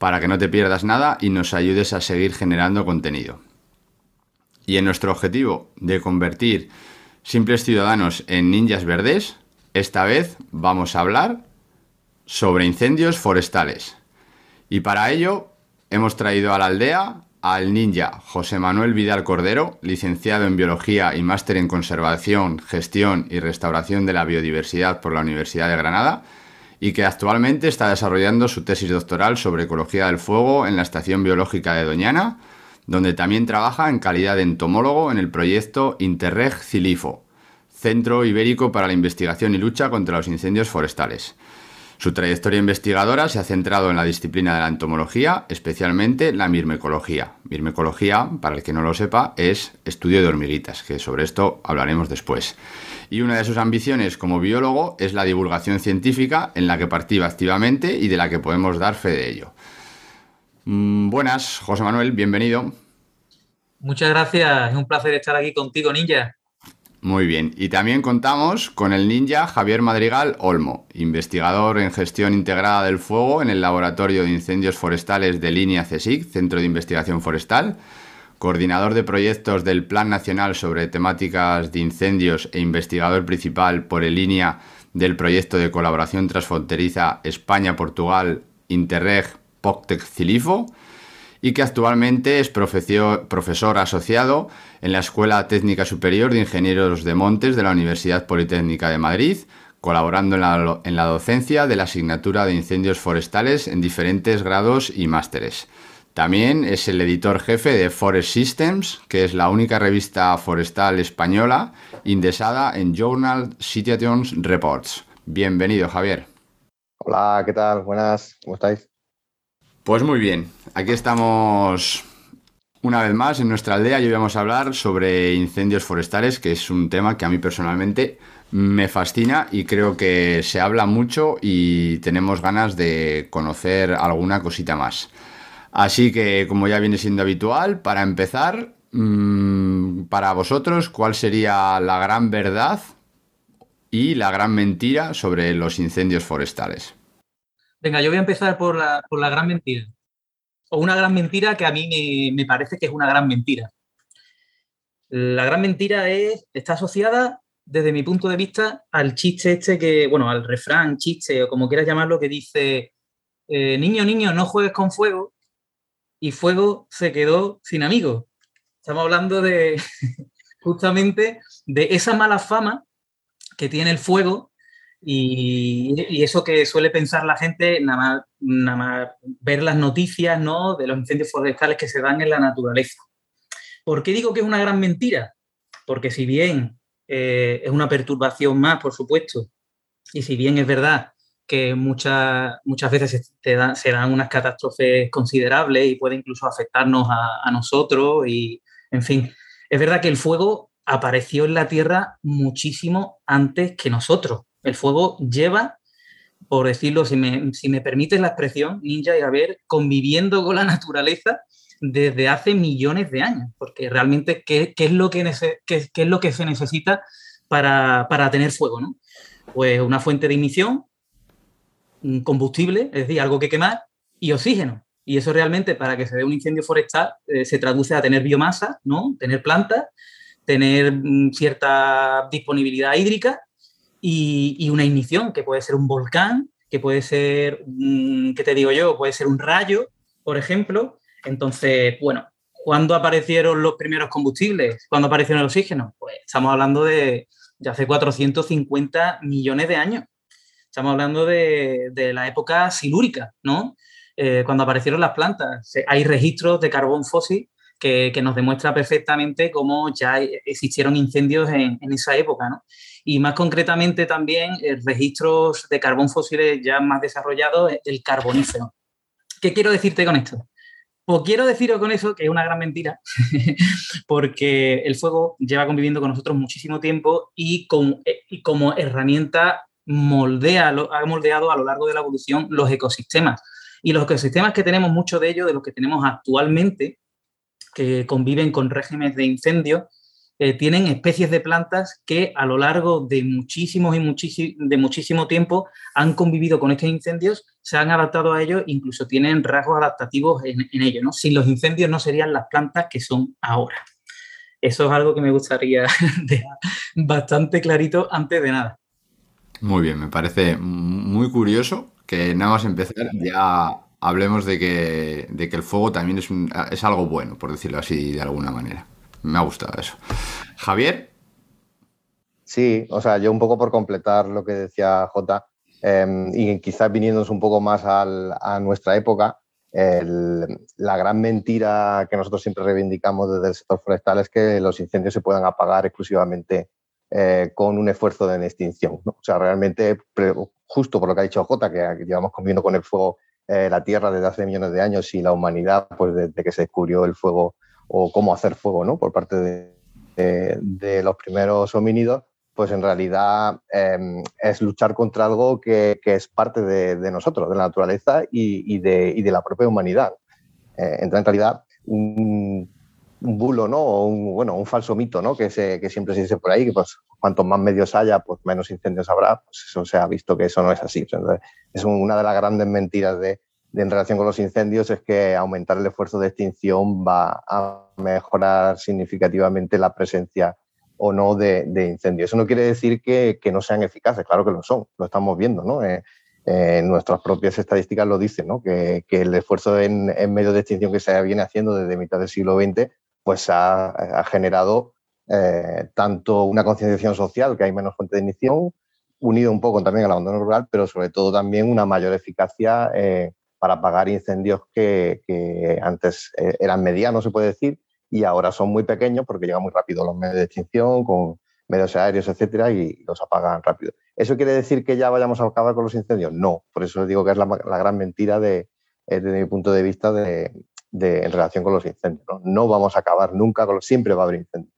para que no te pierdas nada y nos ayudes a seguir generando contenido. Y en nuestro objetivo de convertir simples ciudadanos en ninjas verdes, esta vez vamos a hablar sobre incendios forestales. Y para ello hemos traído a la aldea al ninja José Manuel Vidal Cordero, licenciado en Biología y máster en Conservación, Gestión y Restauración de la Biodiversidad por la Universidad de Granada, y que actualmente está desarrollando su tesis doctoral sobre ecología del fuego en la Estación Biológica de Doñana, donde también trabaja en calidad de entomólogo en el proyecto Interreg Cilifo, Centro Ibérico para la Investigación y Lucha contra los Incendios Forestales. Su trayectoria investigadora se ha centrado en la disciplina de la entomología, especialmente la mirmecología. Mirmecología, para el que no lo sepa, es estudio de hormiguitas, que sobre esto hablaremos después. Y una de sus ambiciones como biólogo es la divulgación científica, en la que participa activamente y de la que podemos dar fe de ello. Mm, buenas, José Manuel, bienvenido. Muchas gracias, es un placer estar aquí contigo, Ninja. Muy bien, y también contamos con el ninja Javier Madrigal Olmo, investigador en gestión integrada del fuego en el Laboratorio de Incendios Forestales de Línea CSIC, Centro de Investigación Forestal, coordinador de proyectos del Plan Nacional sobre temáticas de incendios e investigador principal por el línea del proyecto de colaboración transfronteriza España-Portugal Interreg POCTEC Cilifo, y que actualmente es profesor asociado en la Escuela Técnica Superior de Ingenieros de Montes de la Universidad Politécnica de Madrid, colaborando en la, en la docencia de la asignatura de incendios forestales en diferentes grados y másteres. También es el editor jefe de Forest Systems, que es la única revista forestal española indexada en Journal Citations Reports. Bienvenido, Javier. Hola, ¿qué tal? Buenas, ¿cómo estáis? Pues muy bien, aquí estamos una vez más en nuestra aldea y hoy vamos a hablar sobre incendios forestales, que es un tema que a mí personalmente me fascina y creo que se habla mucho y tenemos ganas de conocer alguna cosita más. Así que, como ya viene siendo habitual, para empezar, mm, para vosotros, ¿cuál sería la gran verdad y la gran mentira sobre los incendios forestales? Venga, yo voy a empezar por la, por la gran mentira. O una gran mentira que a mí me, me parece que es una gran mentira. La gran mentira es, está asociada, desde mi punto de vista, al chiste este que, bueno, al refrán, chiste, o como quieras llamarlo, que dice, eh, niño, niño, no juegues con fuego, y fuego se quedó sin amigos. Estamos hablando de, justamente, de esa mala fama que tiene el fuego y, eso que suele pensar la gente, nada más, nada más ver las noticias ¿no? de los incendios forestales que se dan en la naturaleza. ¿Por qué digo que es una gran mentira? Porque si bien eh, es una perturbación más, por supuesto, y si bien es verdad que muchas, muchas veces se, dan, se dan unas catástrofes considerables y puede incluso afectarnos a, a nosotros, y en fin, es verdad que el fuego apareció en la Tierra muchísimo antes que nosotros. El fuego lleva, por decirlo, si me, si me permites la expresión, Ninja y Javier, conviviendo con la naturaleza desde hace millones de años, porque realmente, ¿qué, qué es, lo que qué, qué es lo que se necesita para, para tener fuego? ¿no? Pues una fuente de emisión, combustible, es decir, algo que quemar, y oxígeno. Y eso realmente, para que se dé un incendio forestal, eh, se traduce a tener biomasa, ¿no? tener plantas, tener mm, cierta disponibilidad hídrica y, una ignición, que puede ser un volcán, que puede ser, ¿qué te digo yo? Puede ser un rayo, por ejemplo. Entonces, bueno, ¿cuándo aparecieron los primeros combustibles? ¿Cuándo apareció el oxígeno? Pues estamos hablando de, de hace 450 millones de años. Estamos hablando de, la época silúrica, ¿no? Eh, cuando aparecieron las plantas. Hay registros de carbón fósil que, nos demuestra perfectamente cómo ya existieron incendios en, esa época, ¿no? Y más concretamente también eh, registros de carbón fósiles ya más desarrollados del carbonífero. ¿Qué quiero decirte con esto? Pues quiero deciros con eso que es una gran mentira, porque el fuego lleva conviviendo con nosotros muchísimo tiempo y, eh, y como herramienta moldea, ha moldeado a lo largo de la evolución los ecosistemas. Y los ecosistemas que tenemos, muchos de ellos, de los que tenemos actualmente, que conviven con regímenes de incendio, eh, tienen especies de plantas que a lo largo de muchísimos y de muchísimo tiempo han convivido con estos incendios, se han adaptado a ellos, incluso tienen rasgos adaptativos en, ellos. ¿no? Sin los incendios no serían las plantas que son ahora. Eso es algo que me gustaría dejar bastante clarito antes de nada. Muy bien, me parece muy curioso que nada más empezar ya hablemos de que, de que el fuego también es, es algo bueno, por decirlo así de alguna manera. Me ha gustado eso. Javier. Sí, o sea, yo un poco por completar lo que decía Jota, em, y quizás viniéndonos un poco más a nuestra época, la gran mentira que nosotros siempre reivindicamos desde el sector forestal es que los incendios se puedan apagar exclusivamente eh, con un esfuerzo de extinción. O sea, realmente, justo por lo que ha dicho Jota, que llevamos conviviendo con el fuego eh, la Tierra desde hace millones de años y la humanidad, pues desde que se descubrió el fuego o cómo hacer fuego, ¿no? Por parte de, los primeros homínidos, pues en realidad em, es luchar contra algo que, es parte de, nosotros, de la naturaleza y, de, la propia humanidad. Eh, en realidad, un, bulo, ¿no? O un, bueno, un falso mito, ¿no? Que, que siempre se dice por ahí, que pues cuantos más medios haya, pues menos incendios habrá. Pues eso se ha visto que eso no es así. es una de las grandes mentiras de, en relación con los incendios es que aumentar el esfuerzo de extinción va a mejorar significativamente la presencia o no de, incendios. Eso no quiere decir que, no sean eficaces, claro que lo son, lo estamos viendo, ¿no? Eh, eh, nuestras propias estadísticas lo dicen, ¿no? que, el esfuerzo en, en medios de extinción que se viene haciendo desde mitad del siglo XX pues ha, generado eh, tanto una concienciación social, que hay menos fuente de ignición, unido un poco también al abandono rural, pero sobre todo también una mayor eficacia para apagar incendios que, antes eh, eran medianos, se puede decir, y ahora son muy pequeños porque llegan muy rápido los medios de extinción, con medios aéreos, etcétera, y los apagan rápido. ¿Eso quiere decir que ya vayamos a acabar con los incendios? No, por eso digo que es la, gran mentira de, desde mi punto de vista de, en relación con los incendios. ¿no? vamos a acabar nunca con siempre va a haber incendios.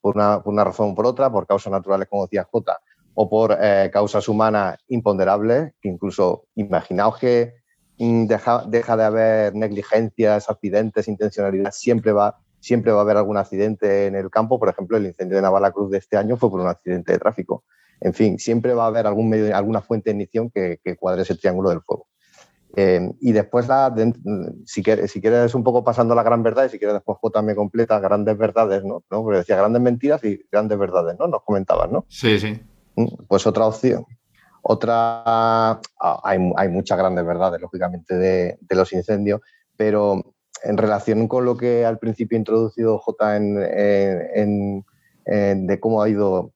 Por una, razón o por otra, por causas naturales, como decía Jota, o por eh, causas humanas imponderables, que incluso imaginaos que deja, deja, de haber negligencias, accidentes, intencionalidad, siempre va, siempre va a haber algún accidente en el campo. Por ejemplo, el incendio de Navalacruz de este año fue por un accidente de tráfico. En fin, siempre va a haber algún medio, alguna fuente de ignición que, que cuadre ese triángulo del fuego. Eh, y después, la, si, quieres, si quieres un poco pasando la gran verdad, y si quieres después J me completa grandes verdades, ¿no? ¿no? Porque decía grandes mentiras y grandes verdades, ¿no? Nos comentabas, ¿no? Sí, sí. Mm, pues otra opción. Otra, ah, hay, muchas grandes verdades, lógicamente, de, los incendios, pero en relación con lo que al principio ha introducido J en, de cómo ha ido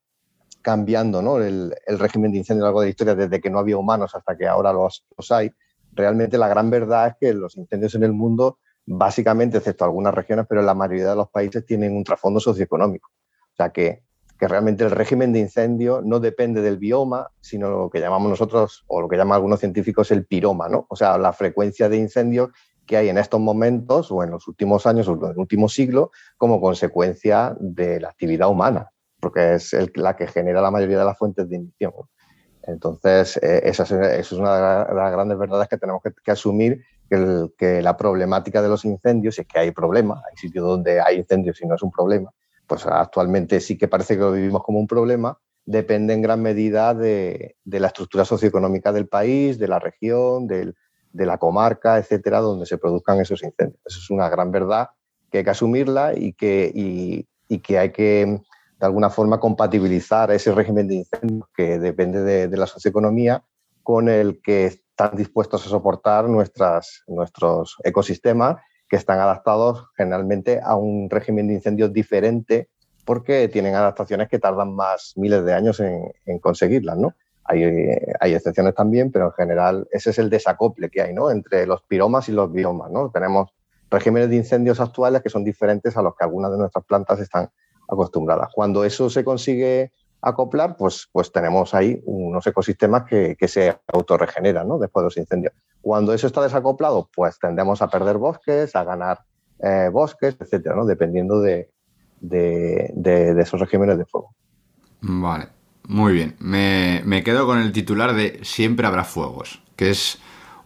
cambiando ¿no? el, régimen de incendio a lo largo de la historia, desde que no había humanos hasta que ahora los, los hay, realmente la gran verdad es que los incendios en el mundo, básicamente, excepto algunas regiones, pero en la mayoría de los países tienen un trasfondo socioeconómico. O sea que, que realmente el régimen de incendio no depende del bioma, sino lo que llamamos nosotros, o lo que llaman algunos científicos, el piroma, ¿no? O sea, la frecuencia de incendios que hay en estos momentos o en los últimos años o en el último siglo como consecuencia de la actividad humana, porque es la que genera la mayoría de las fuentes de ignición. Entonces, eh, esa, es, una de las grandes verdades que tenemos que, asumir, que, la problemática de los incendios, es que hay problemas, hay sitios donde hay incendios y no es un problema, pues actualmente sí que parece que lo vivimos como un problema, depende en gran medida de, la estructura socioeconómica del país, de la región, de la comarca, etcétera, donde se produzcan esos incendios. Eso es una gran verdad que hay que asumirla y que, hay que de alguna forma compatibilizar ese régimen de incendios que depende de, la socioeconomía con el que están dispuestos a soportar nuestros ecosistemas que están adaptados generalmente a un régimen de incendios diferente porque tienen adaptaciones que tardan más miles de años en, conseguirlas, ¿no? Hay, hay, excepciones también, pero en general ese es el desacople que hay, ¿no? Entre los piromas y los biomas, ¿no? Tenemos regímenes de incendios actuales que son diferentes a los que algunas de nuestras plantas están acostumbradas. Cuando eso se consigue acoplar, pues, pues tenemos ahí unos ecosistemas que, se autorregeneran ¿no? después de los incendios. Cuando eso está desacoplado, pues tendemos a perder bosques, a ganar eh, bosques, etcétera, ¿no? dependiendo de, esos regímenes de fuego. Vale, muy bien. Me, me, quedo con el titular de Siempre habrá fuegos, que es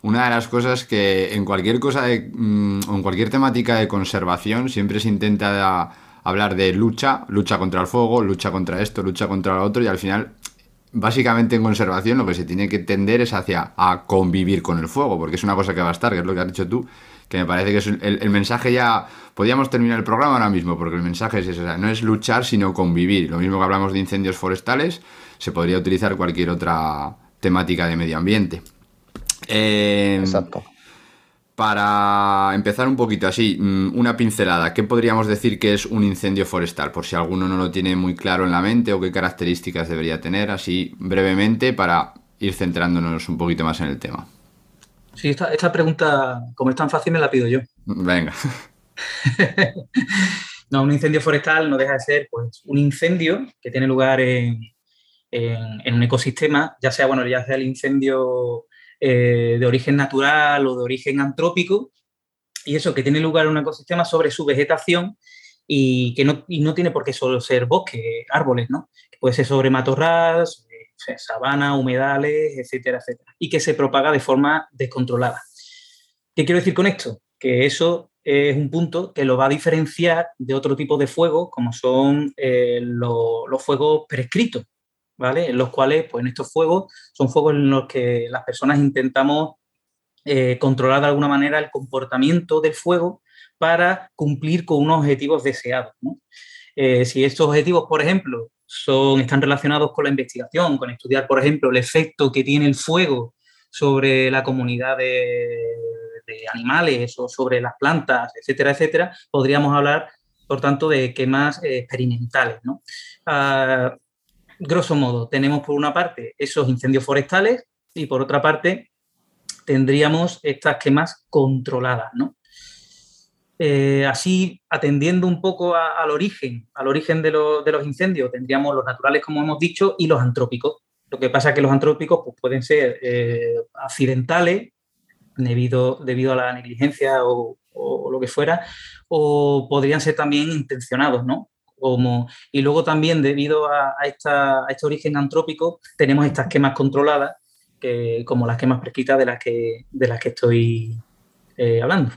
una de las cosas que en cualquier cosa, de, mm, en cualquier temática de conservación siempre se intenta hablar de lucha, lucha contra el fuego, lucha contra esto, lucha contra lo otro y al final básicamente en conservación lo que se tiene que tender es hacia a convivir con el fuego, porque es una cosa que va a estar, que es lo que has dicho tú, que me parece que es el, mensaje ya, podríamos terminar el programa ahora mismo, porque el mensaje es eso, no es luchar, sino convivir. Lo mismo que hablamos de incendios forestales, se podría utilizar cualquier otra temática de medio ambiente. Eh, Exacto. Para empezar un poquito así, mm, una pincelada, ¿qué podríamos decir que es un incendio forestal? Por si alguno no lo tiene muy claro en la mente o qué características debería tener, así brevemente para ir centrándonos un poquito más en el tema. Sí, esta, pregunta, como es tan fácil, me la pido yo. Venga. no, un incendio forestal no deja de ser pues, un incendio que tiene lugar en, en un ecosistema, ya sea, bueno, ya sea el incendio eh, de origen natural o de origen antrópico, y eso que tiene lugar en un ecosistema sobre su vegetación y que no, y no tiene por qué solo ser bosque, árboles, ¿no? puede ser sobre matorral, sabana, humedales, etcétera, etcétera, y que se propaga de forma descontrolada. ¿Qué quiero decir con esto? Que eso es un punto que lo va a diferenciar de otro tipo de fuego, como son eh, los fuegos prescritos, ¿vale? En los cuales, pues en estos fuegos, son fuegos en los que las personas intentamos eh, controlar de alguna manera el comportamiento del fuego para cumplir con unos objetivos deseados. Eh, si estos objetivos, por ejemplo, son, están relacionados con la investigación, con estudiar, por ejemplo, el efecto que tiene el fuego sobre la comunidad de, animales o sobre las plantas, etcétera, etcétera, podríamos hablar, por tanto, de quemas eh, experimentales. ¿no? Ah, grosso modo, tenemos por una parte esos incendios forestales y por otra parte tendríamos estas quemas controladas, ¿no? Eh, así, atendiendo un poco al origen, al origen de, los incendios, tendríamos los naturales, como hemos dicho, y los antrópicos. Lo que pasa es que los antrópicos pues, pueden ser eh, accidentales, debido, a la negligencia o, o, lo que fuera, o podrían ser también intencionados, ¿no? Y luego también debido a, este origen antrópico tenemos estas quemas controladas, que, como las quemas prescritas de las que, de las que estoy eh, hablando.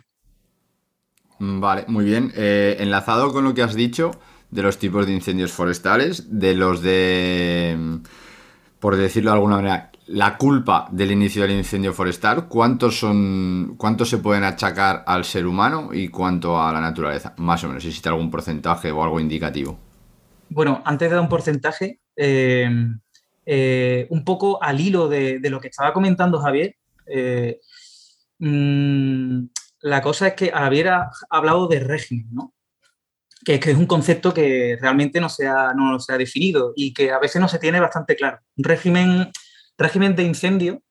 Mm, vale, muy bien. Eh, enlazado con lo que has dicho de los tipos de incendios forestales, de los de, por decirlo de alguna manera, la culpa del inicio del incendio forestal, ¿cuántos son, cuántos se pueden achacar al ser humano y cuánto a la naturaleza? Más o menos, existe algún porcentaje o algo indicativo. Bueno, antes de dar un porcentaje, eh, eh, un poco al hilo de, lo que estaba comentando Javier, eh, mm, la cosa es que Javier ha hablado de régimen, ¿no? Que, es un concepto que realmente no se, ha, no se ha definido y que a veces no se tiene bastante claro. Un régimen Régimen de incendio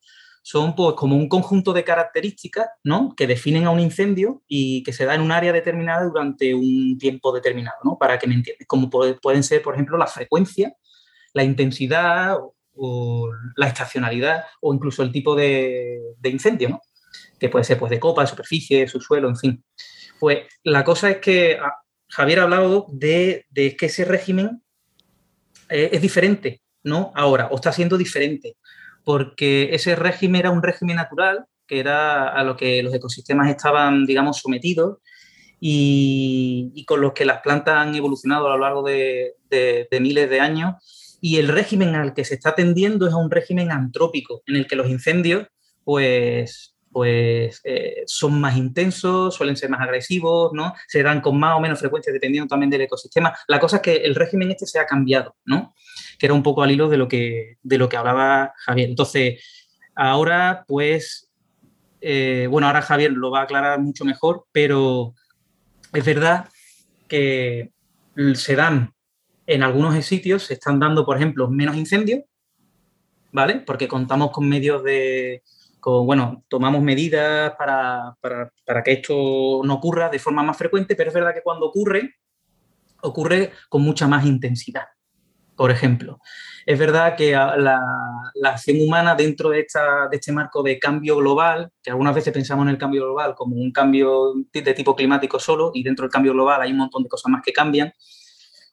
son pues, como un conjunto de características ¿no? que definen a un incendio y que se da en un área determinada durante un tiempo determinado, ¿no? para que me entiendas, como pueden ser, por ejemplo, la frecuencia, la intensidad o, la estacionalidad o incluso el tipo de, incendio, ¿no? que puede ser pues, de copa, de superficie, subsuelo, en fin. Pues la cosa es que ah, Javier ha hablado de, que ese régimen eh, es diferente, ¿no? Ahora, o está siendo diferente porque ese régimen era un régimen natural, que era a lo que los ecosistemas estaban, digamos, sometidos y, con los que las plantas han evolucionado a lo largo de, miles de años. Y el régimen al que se está tendiendo es a un régimen antrópico, en el que los incendios, pues, pues eh, son más intensos, suelen ser más agresivos, ¿no? Se dan con más o menos frecuencia dependiendo también del ecosistema. La cosa es que el régimen este se ha cambiado, ¿no? Que era un poco al hilo de lo que, de lo que hablaba Javier. Entonces, ahora, pues, eh, bueno, ahora Javier lo va a aclarar mucho mejor, pero es verdad que se dan en algunos sitios, se están dando, por ejemplo, menos incendios, ¿vale? Porque contamos con medios de, bueno, tomamos medidas para, que esto no ocurra de forma más frecuente, pero es verdad que cuando ocurre, ocurre con mucha más intensidad. Por ejemplo, es verdad que la, acción humana dentro de, esta, de este marco de cambio global, que algunas veces pensamos en el cambio global como un cambio de tipo climático solo, y dentro del cambio global hay un montón de cosas más que cambian,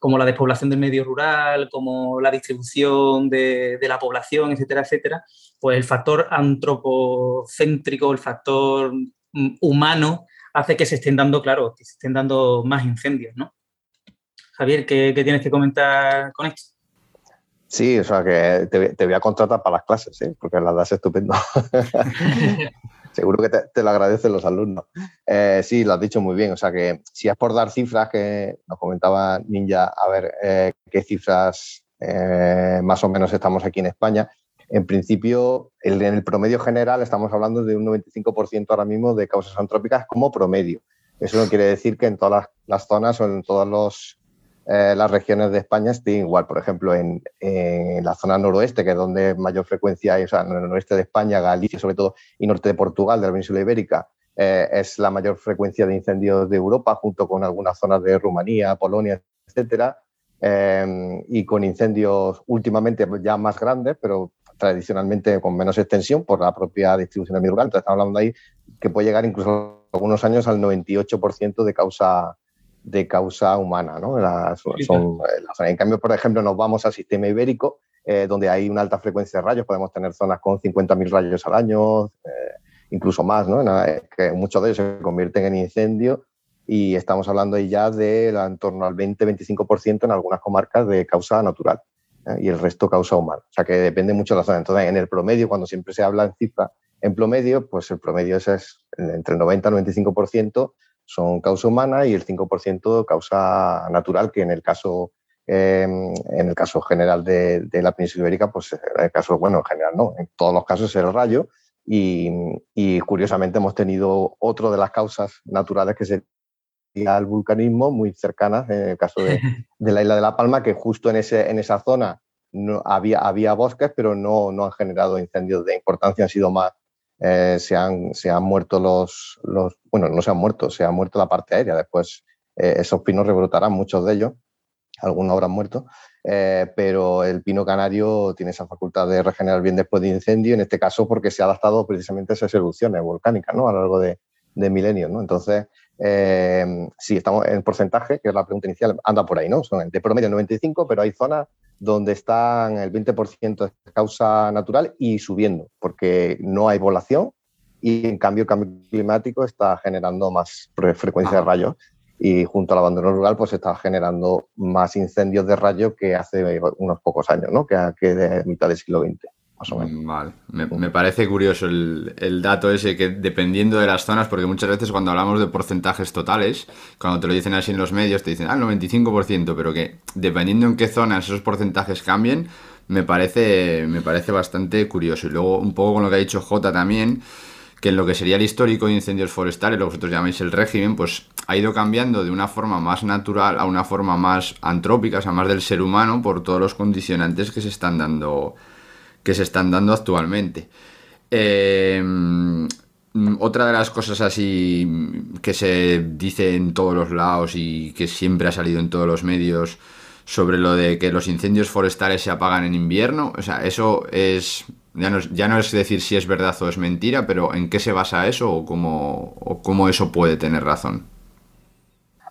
como la despoblación del medio rural, como la distribución de, la población, etcétera, etcétera, pues el factor antropocéntrico, el factor mm, humano, hace que se estén dando, claro, que se estén dando más incendios, ¿no? Javier, ¿qué, tienes que comentar con esto? Sí, o sea que te, voy a contratar para las clases, ¿eh? porque las das estupendo. Seguro que te, lo agradecen los alumnos. Eh, sí, lo has dicho muy bien. O sea que si es por dar cifras, que nos comentaba Ninja, a ver eh, qué cifras eh, más o menos estamos aquí en España. En principio, en el promedio general estamos hablando de un 95% ahora mismo de causas antrópicas como promedio. Eso no quiere decir que en todas las zonas o en todos los eh, las regiones de España estén igual. Por ejemplo, en, la zona noroeste, que es donde mayor frecuencia hay, o sea, en el noroeste de España, Galicia sobre todo, y norte de Portugal, de la península ibérica, eh, es la mayor frecuencia de incendios de Europa, junto con algunas zonas de Rumanía, Polonia, etcétera, eh, y con incendios últimamente ya más grandes, pero tradicionalmente con menos extensión por la propia distribución medio rural. Entonces, estamos hablando ahí que puede llegar incluso algunos años al 98% de causa de causa humana. ¿no? son, eh, en cambio, por ejemplo, nos vamos al sistema ibérico, eh, donde hay una alta frecuencia de rayos, podemos tener zonas con 50.000 rayos al año, eh, incluso más, ¿no? que muchos de ellos se convierten en incendios y estamos hablando ahí ya de en torno al 20-25% en algunas comarcas de causa natural y el resto causa humana. O sea que depende mucho de la zona. Entonces, en el promedio, cuando siempre se habla en cifra, en promedio, pues el promedio es, es entre el 90 y 95% son causa humana y el 5% causa natural, que en el caso, em, en el caso general de, la península ibérica, pues en el caso, bueno, en general no, en todos los casos es el rayo. Y, curiosamente hemos tenido otro de las causas naturales que sería el vulcanismo, muy cercanas, en el caso de, la isla de La Palma, que justo en, ese, en esa zona no, había, había bosques, pero no, no han generado incendios de importancia, han sido más eh, se, han, se han muerto los, los, bueno, no se han muerto, se ha muerto la parte aérea. Después eh, esos pinos rebrotarán, muchos de ellos, algunos habrán muerto, eh, pero el pino canario tiene esa facultad de regenerar bien después de incendio, en este caso porque se ha adaptado precisamente a esas erupciones volcánicas ¿no? a lo largo de, de milenios. ¿no? Entonces, sí, estamos en porcentaje, que es la pregunta inicial, anda por ahí, ¿no? Son de promedio 95, pero hay zonas donde están el 20% de causa natural y subiendo, porque no hay población y en cambio el cambio climático está generando más frecuencia de rayos y junto al abandono rural pues está generando más incendios de rayos que hace unos pocos años, ¿no? que, que de mitad del siglo XX. Vale, me, parece curioso el, dato ese que dependiendo de las zonas, porque muchas veces cuando hablamos de porcentajes totales, cuando te lo dicen así en los medios, te dicen, ah, el 95%, pero que dependiendo en qué zonas esos porcentajes cambien, me parece, me parece bastante curioso. Y luego un poco con lo que ha dicho J también, que en lo que sería el histórico de incendios forestales, lo que vosotros llamáis el régimen, pues ha ido cambiando de una forma más natural a una forma más antrópica, o sea, más del ser humano, por todos los condicionantes que se están dando que se están dando actualmente. Em, otra de las cosas así que se dice en todos los lados y que siempre ha salido en todos los medios sobre lo de que los incendios forestales se apagan en invierno, o sea, eso es ya no, ya no es decir si es verdad o es mentira, pero ¿en qué se basa eso o cómo, cómo eso puede tener razón?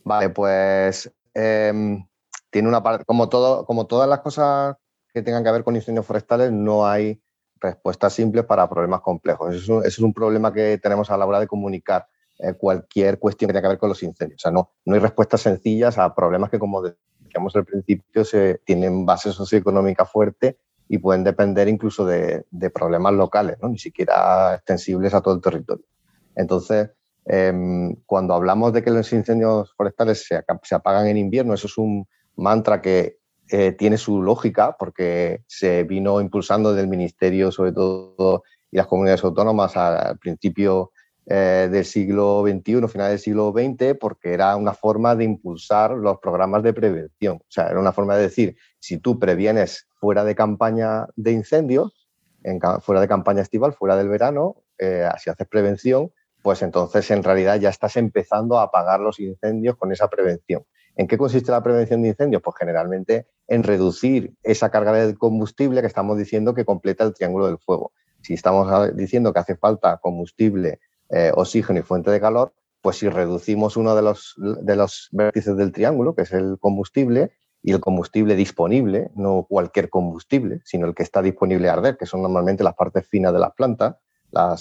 Vale, pues em, tiene una parte, como, todo, como todas las cosas que tengan que ver con incendios forestales no hay respuestas simples para problemas complejos. Eso es un, problema que tenemos a la hora de comunicar eh, cualquier cuestión que tenga que ver con los incendios. O sea, no, no hay respuestas sencillas a problemas que, como decíamos al principio, se, tienen base socioeconómica fuerte y pueden depender incluso de, problemas locales, ¿no? ni siquiera extensibles a todo el territorio. Entonces, em, cuando hablamos de que los incendios forestales se, se, apagan en invierno, eso es un mantra que eh, tiene su lógica porque se vino impulsando del Ministerio, sobre todo, y las comunidades autónomas al principio eh, del siglo XXI, final del siglo XX, porque era una forma de impulsar los programas de prevención. O sea, era una forma de decir, si tú previenes fuera de campaña de incendios, en, fuera de campaña estival, fuera del verano, eh, si haces prevención, pues entonces en realidad ya estás empezando a apagar los incendios con esa prevención. ¿En qué consiste la prevención de incendios? Pues generalmente en reducir esa carga de combustible que estamos diciendo que completa el triángulo del fuego. Si estamos diciendo que hace falta combustible eh, oxígeno y fuente de calor, pues si reducimos uno de los, de vértices del triángulo, que es el combustible, y el combustible disponible, no cualquier combustible, sino el que está disponible a arder, que son normalmente las partes finas de las plantas,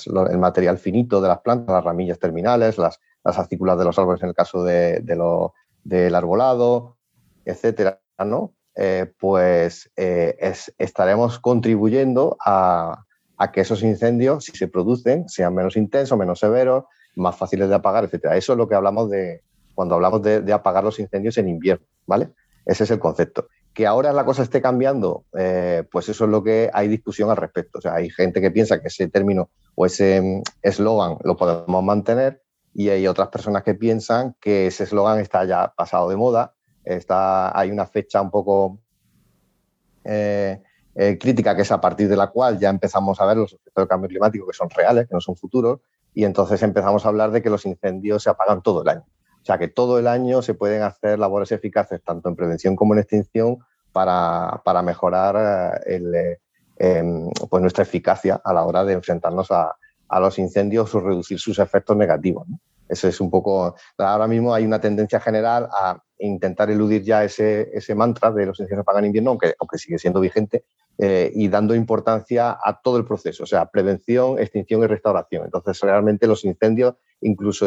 el material finito de las plantas, las ramillas terminales, las, las de los árboles en el caso de, del arbolado, etcétera, ¿no? Eh, pues eh, estaremos contribuyendo a, que esos incendios, si se producen, sean menos intensos, menos severos, más fáciles de apagar, etcétera. Eso es lo que hablamos de cuando hablamos de, apagar los incendios en invierno, ¿vale? Ese es el concepto. Que ahora la cosa esté cambiando, eh, pues eso es lo que hay discusión al respecto. O sea, hay gente que piensa que ese término o ese mm, eslogan lo podemos mantener y hay otras personas que piensan que ese eslogan está ya pasado de moda, está, hay una fecha un poco eh, eh, crítica, que es a partir de la cual ya empezamos a ver los efectos del cambio climático que son reales, que no son futuros, y entonces empezamos a hablar de que los incendios se apagan todo el año. O sea, que todo el año se pueden hacer labores eficaces, tanto en prevención como en extinción, para, para mejorar eh, em, pues nuestra eficacia a la hora de enfrentarnos a, a los incendios o reducir sus efectos negativos. Eso es un poco. Ahora mismo hay una tendencia general a intentar eludir ya ese, ese mantra de los incendios apagan invierno, aunque, aunque sigue siendo vigente, eh, y dando importancia a todo el proceso, o sea, prevención, extinción y restauración. Entonces, realmente los incendios, incluso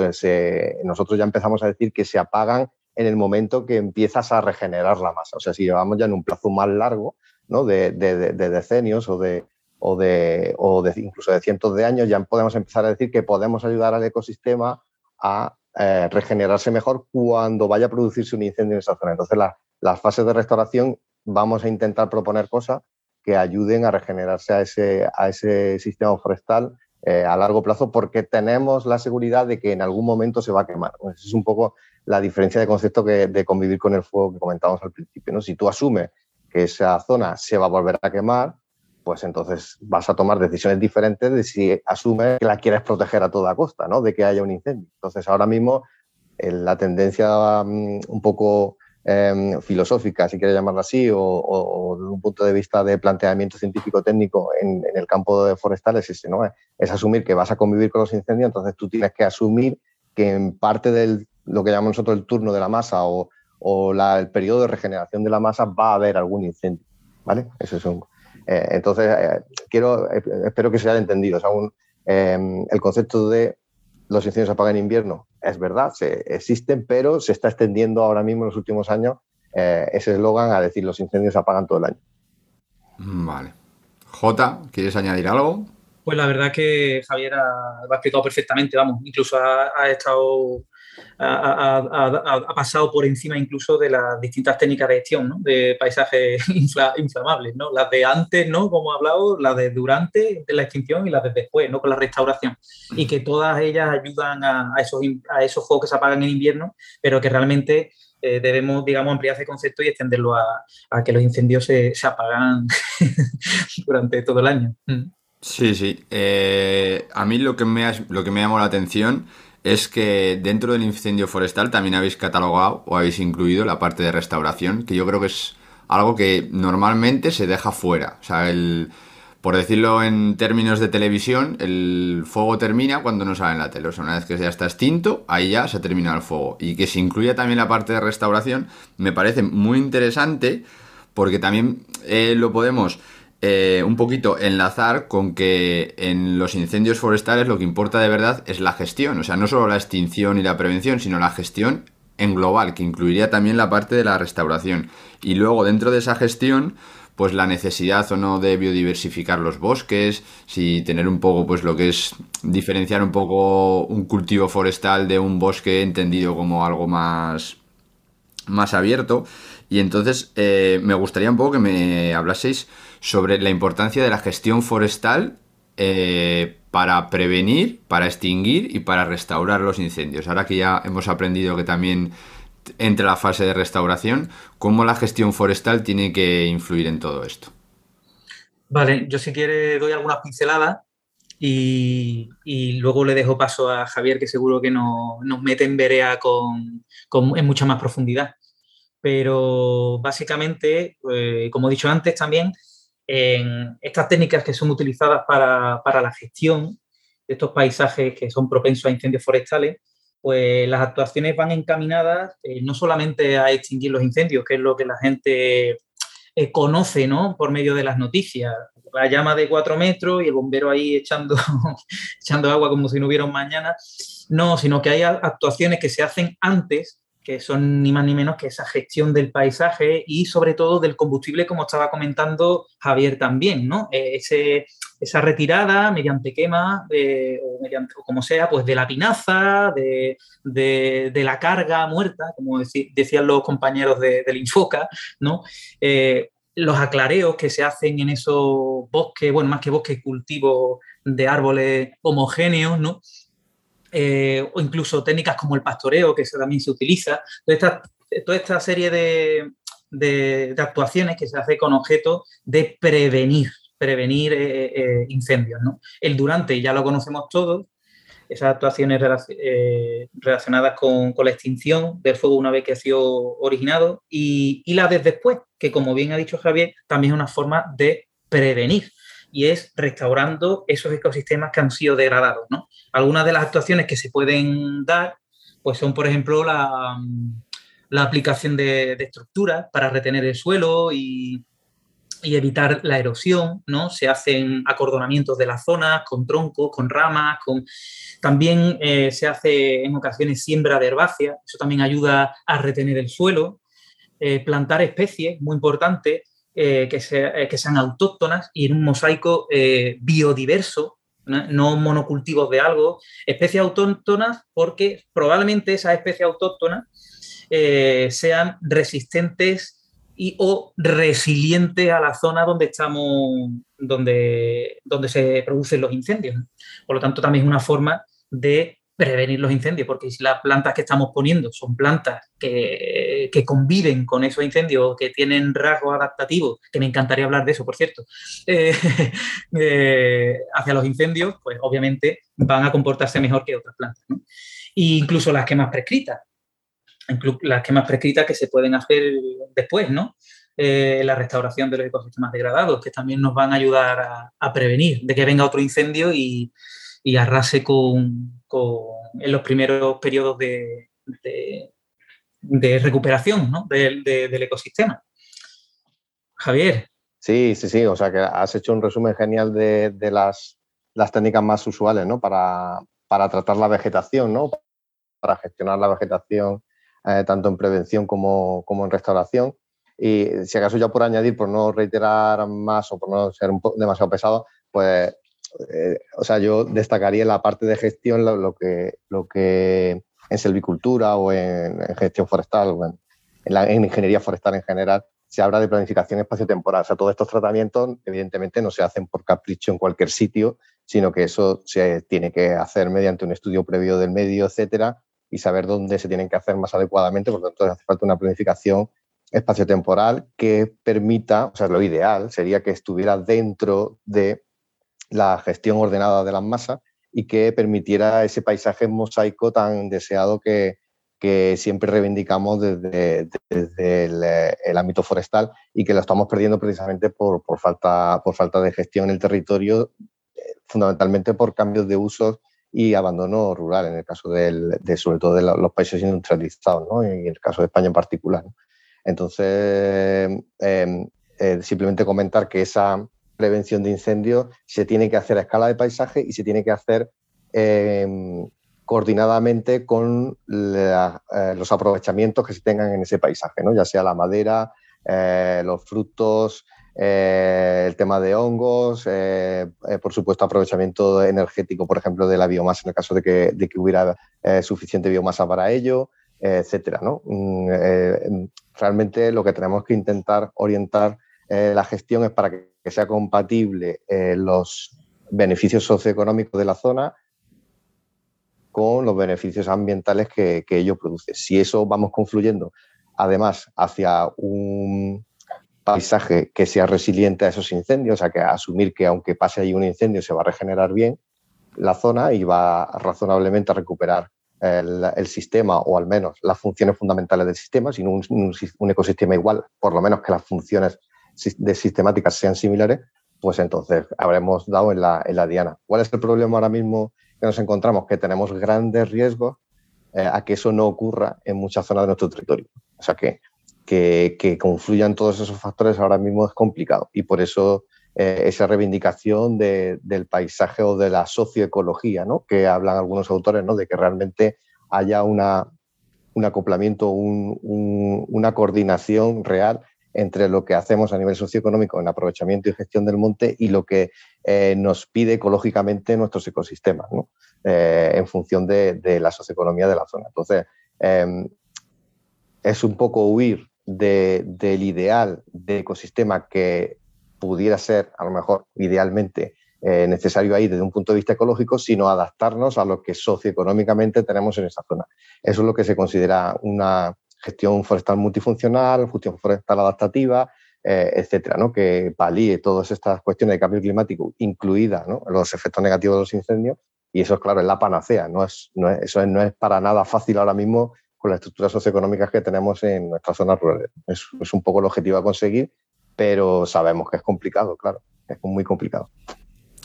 nosotros ya empezamos a decir que se apagan en el momento que empiezas a regenerar la masa. O sea, si llevamos ya en un plazo más largo, ¿no? de, decenios o de, o de, o de incluso de cientos de años, ya podemos empezar a decir que podemos ayudar al ecosistema a eh, regenerarse mejor cuando vaya a producirse un incendio en esa zona. Entonces, las fases de restauración vamos a intentar proponer cosas que ayuden a regenerarse a ese, a ese sistema forestal eh, a largo plazo porque tenemos la seguridad de que en algún momento se va a quemar. Esa es un poco la diferencia de concepto que, de convivir con el fuego que comentábamos al principio. ¿no? Si tú asumes que esa zona se va a volver a quemar, pues entonces vas a tomar decisiones diferentes de si asumes que la quieres proteger a toda costa, ¿no? de que haya un incendio. Entonces ahora mismo la tendencia mm, un poco Em, filosófica, si quieres llamarla así, o, desde un punto de vista de planteamiento científico-técnico en, el campo de forestal es ¿no? Es asumir que vas a convivir con los incendios, entonces tú tienes que asumir que en parte de lo que llamamos nosotros el turno de la masa o, el periodo de regeneración de la masa va a haber algún incendio, ¿vale? Eso es un... Eh, entonces, eh, quiero, eh, espero que se haya entendido. Em, el concepto de los incendios apagan en invierno, es verdad, se, existen, pero se está extendiendo ahora mismo en los últimos años ese eslogan a decir los incendios apagan todo el año. Vale. Jota, ¿quieres añadir algo? Pues la verdad que Javier ha, ha explicado perfectamente, vamos, incluso ha estado ha, pasado por encima incluso de las distintas técnicas de gestión ¿no? de paisajes inflamables, ¿no? las de antes, ¿no? como he hablado, las de durante la extinción y las de después, ¿no? con la restauración. Y que todas ellas ayudan a, esos, a esos fuegos que se apagan en invierno, pero que realmente eh, debemos, digamos, ampliar ese concepto y extenderlo a, que los incendios se, se apagan durante todo el año. Mm. Sí, sí. Eh, a mí lo que, me lo que me llamó la atención es que dentro del incendio forestal también habéis catalogado o habéis incluido la parte de restauración, que yo creo que es algo que normalmente se deja fuera. O sea, el, por decirlo en términos de televisión, el fuego termina cuando no sale en la tele. O sea, una vez que ya está extinto, ahí ya se termina el fuego. Y que se incluya también la parte de restauración me parece muy interesante porque también eh, lo podemos eh, un poquito enlazar con que en los incendios forestales lo que importa de verdad es la gestión, o sea, no solo la extinción y la prevención, sino la gestión en global, que incluiría también la parte de la restauración. Y luego dentro de esa gestión, pues la necesidad o no de biodiversificar los bosques, si tener un poco pues lo que es diferenciar un poco un cultivo forestal de un bosque entendido como algo más más abierto. Y entonces eh, me gustaría un poco que me hablaseis sobre la importancia de la gestión forestal eh, para prevenir, para extinguir y para restaurar los incendios. Ahora que ya hemos aprendido que también entre la fase de restauración, ¿cómo la gestión forestal tiene que influir en todo esto? Vale, yo si quiere doy algunas pinceladas y, luego le dejo paso a Javier, que seguro que nos, mete en verea con, en mucha más profundidad. Pero básicamente, eh, como he dicho antes también, en estas técnicas que son utilizadas para, para la gestión de estos paisajes que son propensos a incendios forestales, pues las actuaciones van encaminadas eh, no solamente a extinguir los incendios, que es lo que la gente eh, conoce ¿no? por medio de las noticias. La llama de cuatro metros y el bombero ahí echando, echando agua como si no hubiera mañana. No, sino que hay actuaciones que se hacen antes que son ni más ni menos que esa gestión del paisaje y sobre todo del combustible, como estaba comentando Javier también, ¿no? Eh, ese, esa retirada mediante quema eh, o, mediante, como sea, pues de la pinaza, de, la carga muerta, como decían los compañeros del Infoca, ¿no? Eh, los aclareos que se hacen en esos bosques, bueno, más que bosques, cultivos de árboles homogéneos, ¿no? Eh, o incluso técnicas como el pastoreo, que eso también se utiliza. Toda esta, serie de, actuaciones que se hace con objeto de prevenir, prevenir eh, eh, incendios. El durante ya lo conocemos todos, esas actuaciones relacionadas con, la extinción del fuego una vez que ha sido originado y, y la de después, que como bien ha dicho Javier, también es una forma de prevenir y es restaurando esos ecosistemas que han sido degradados. ¿no? Algunas de las actuaciones que se pueden dar pues son, por ejemplo, la, aplicación de, estructuras para retener el suelo y, evitar la erosión, ¿no? Se hacen acordonamientos de las zonas con troncos, con ramas, con... También eh, se hace en ocasiones siembra de herbáceas, eso también ayuda a retener el suelo. Eh, plantar especies, muy importante, eh, que, que, sean autóctonas y en un mosaico biodiverso, ¿no? monocultivos de algo, especies autóctonas, porque probablemente esas especies autóctonas eh, sean resistentes y o resilientes a la zona donde estamos, donde, donde se producen los incendios. Por lo tanto, también es una forma de prevenir los incendios, porque si las plantas que estamos poniendo son plantas que, conviven con esos incendios, que tienen rasgos adaptativos, que me encantaría hablar de eso, por cierto, eh, eh, hacia los incendios, pues obviamente van a comportarse mejor que otras plantas. E incluso las quemas prescritas, las quemas prescritas que se pueden hacer después, ¿no? Eh, la restauración de los ecosistemas degradados, que también nos van a ayudar a, prevenir de que venga otro incendio y, y arrase con, en los primeros periodos de, de, recuperación del, ecosistema. Javier. Sí, sí, sí, o sea que has hecho un resumen genial de, las, las, técnicas más usuales ¿no? para, para, tratar la vegetación, ¿no? para gestionar la vegetación eh, tanto en prevención como, como, en restauración. Y si acaso ya por añadir, por no reiterar más o por no ser demasiado pesado, pues eh, o sea, yo destacaría la parte de gestión lo, que, lo que en selvicultura o en, gestión forestal o en, ingeniería forestal en general se habla de planificación espacio-temporal. O sea, todos estos tratamientos evidentemente no se hacen por capricho en cualquier sitio, sino que eso se tiene que hacer mediante un estudio previo del medio, etcétera, y saber dónde se tienen que hacer más adecuadamente. Por lo tanto, hace falta una planificación espacio-temporal que permita, o sea, lo ideal sería que estuviera dentro de la gestión ordenada de las masas y que permitiera ese paisaje mosaico tan deseado que, siempre reivindicamos desde, el, ámbito forestal y que lo estamos perdiendo precisamente por, falta, por falta de gestión en el territorio, fundamentalmente por cambios de usos y abandono rural, en el caso de sobre todo de los países industrializados, ¿no? en el caso de España en particular. Entonces, em, eh, simplemente comentar que esa, prevención de incendios se tiene que hacer a escala de paisaje y se tiene que hacer em, coordinadamente con eh, los aprovechamientos que se tengan en ese paisaje, ¿no? ya sea la madera, eh, los frutos, eh, el tema de hongos, por supuesto aprovechamiento energético, por ejemplo, de la biomasa en el caso de que, de que hubiera suficiente biomasa para ello, etcétera. ¿no? Mm, realmente lo que tenemos que intentar orientar la gestión es para que, sea compatible los beneficios socioeconómicos de la zona con los beneficios ambientales que, ello produce. Si eso vamos confluyendo, además, hacia un paisaje que sea resiliente a esos incendios, o sea, que asumir que aunque pase ahí un incendio se va a regenerar bien la zona y va razonablemente a recuperar el, sistema o al menos las funciones fundamentales del sistema, sino un, ecosistema igual, por lo menos que las funciones de sistemáticas sean similares, pues entonces habremos dado en la, en la diana. ¿Cuál es el problema ahora mismo que nos encontramos? Que tenemos grandes riesgos eh, a que eso no ocurra en muchas zonas de nuestro territorio. O sea que que, confluyan todos esos factores ahora mismo es complicado y por eso eh, esa reivindicación del paisaje o de la socioecología, ¿no? que hablan algunos autores, ¿no? de que realmente haya una, un acoplamiento, una coordinación real entre lo que hacemos a nivel socioeconómico en aprovechamiento y gestión del monte y lo que eh, nos pide ecológicamente nuestros ecosistemas, ¿no? Eh, en función de, la socioeconomía de la zona. Entonces, em, es un poco huir del ideal de ecosistema que pudiera ser, a lo mejor, idealmente eh, necesario ahí desde un punto de vista ecológico, sino adaptarnos a lo que socioeconómicamente tenemos en esa zona. Eso es lo que se considera una gestión forestal multifuncional, gestión forestal adaptativa, eh, etcétera, ¿no? que palíe todas estas cuestiones de cambio climático, incluidas los efectos negativos de los incendios, y eso, es claro, es la panacea, no es, no es, eso no es para nada fácil ahora mismo con las estructuras socioeconómicas que tenemos en nuestras zonas rurales. Es, un poco el objetivo a conseguir, pero sabemos que es complicado, claro, es muy complicado.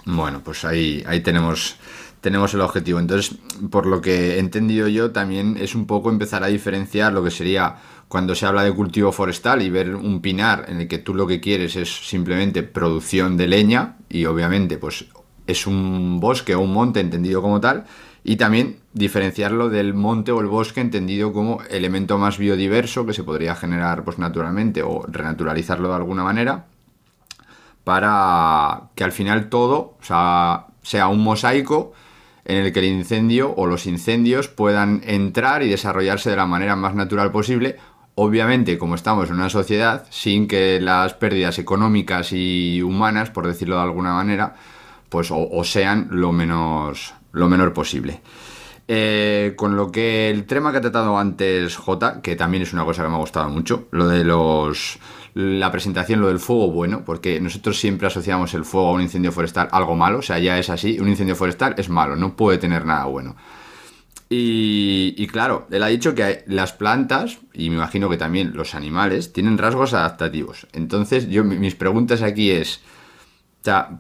Bueno, pues ahí, ahí tenemos, tenemos el objetivo. Entonces, por lo que he entendido yo, también es un poco empezar a diferenciar lo que sería cuando se habla de cultivo forestal y ver un pinar en el que tú lo que quieres es simplemente producción de leña y obviamente pues es un bosque o un monte entendido como tal y también diferenciarlo del monte o el bosque entendido como elemento más biodiverso que se podría generar pues, naturalmente o renaturalizarlo de alguna manera para que al final todo sea, un mosaico en el que el incendio o los incendios puedan entrar y desarrollarse de la manera más natural posible. Obviamente, como estamos en una sociedad, sin que las pérdidas económicas y humanas, por decirlo de alguna manera, pues o sean lo menos, lo menor posible. Eh, con lo que el tema que ha tratado antes J, que también es una cosa que me ha gustado mucho, lo de los la presentación, lo del fuego bueno, porque nosotros siempre asociamos el fuego a un incendio forestal algo malo, o sea, ya es así, un incendio forestal es malo, no puede tener nada bueno. Y, claro, él ha dicho que las plantas, y me imagino que también los animales, tienen rasgos adaptativos. Entonces, yo mis preguntas aquí es,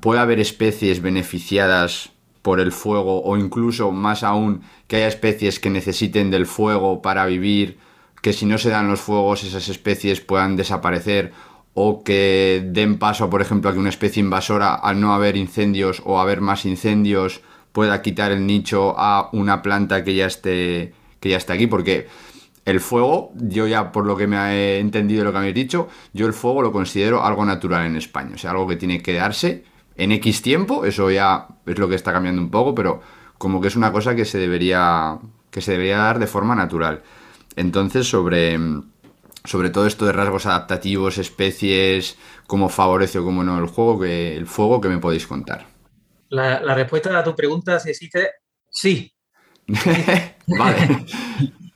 ¿puede haber especies beneficiadas por el fuego o incluso más aún que haya especies que necesiten del fuego para vivir, que si no se dan los fuegos esas especies puedan desaparecer o que den paso, por ejemplo, a que una especie invasora al no haber incendios o haber más incendios pueda quitar el nicho a una planta que ya esté que ya esté aquí porque el fuego, yo ya por lo que me he entendido lo que habéis dicho, yo el fuego lo considero algo natural en España, o sea, algo que tiene que darse en X tiempo, eso ya es lo que está cambiando un poco, pero como que es una cosa que se debería, que se debería dar de forma natural. Entonces, sobre, sobre todo esto de rasgos adaptativos, especies, cómo favorece o cómo no el juego, que, el fuego, que me podéis contar? La, la respuesta a tu pregunta, si existe, sí. vale.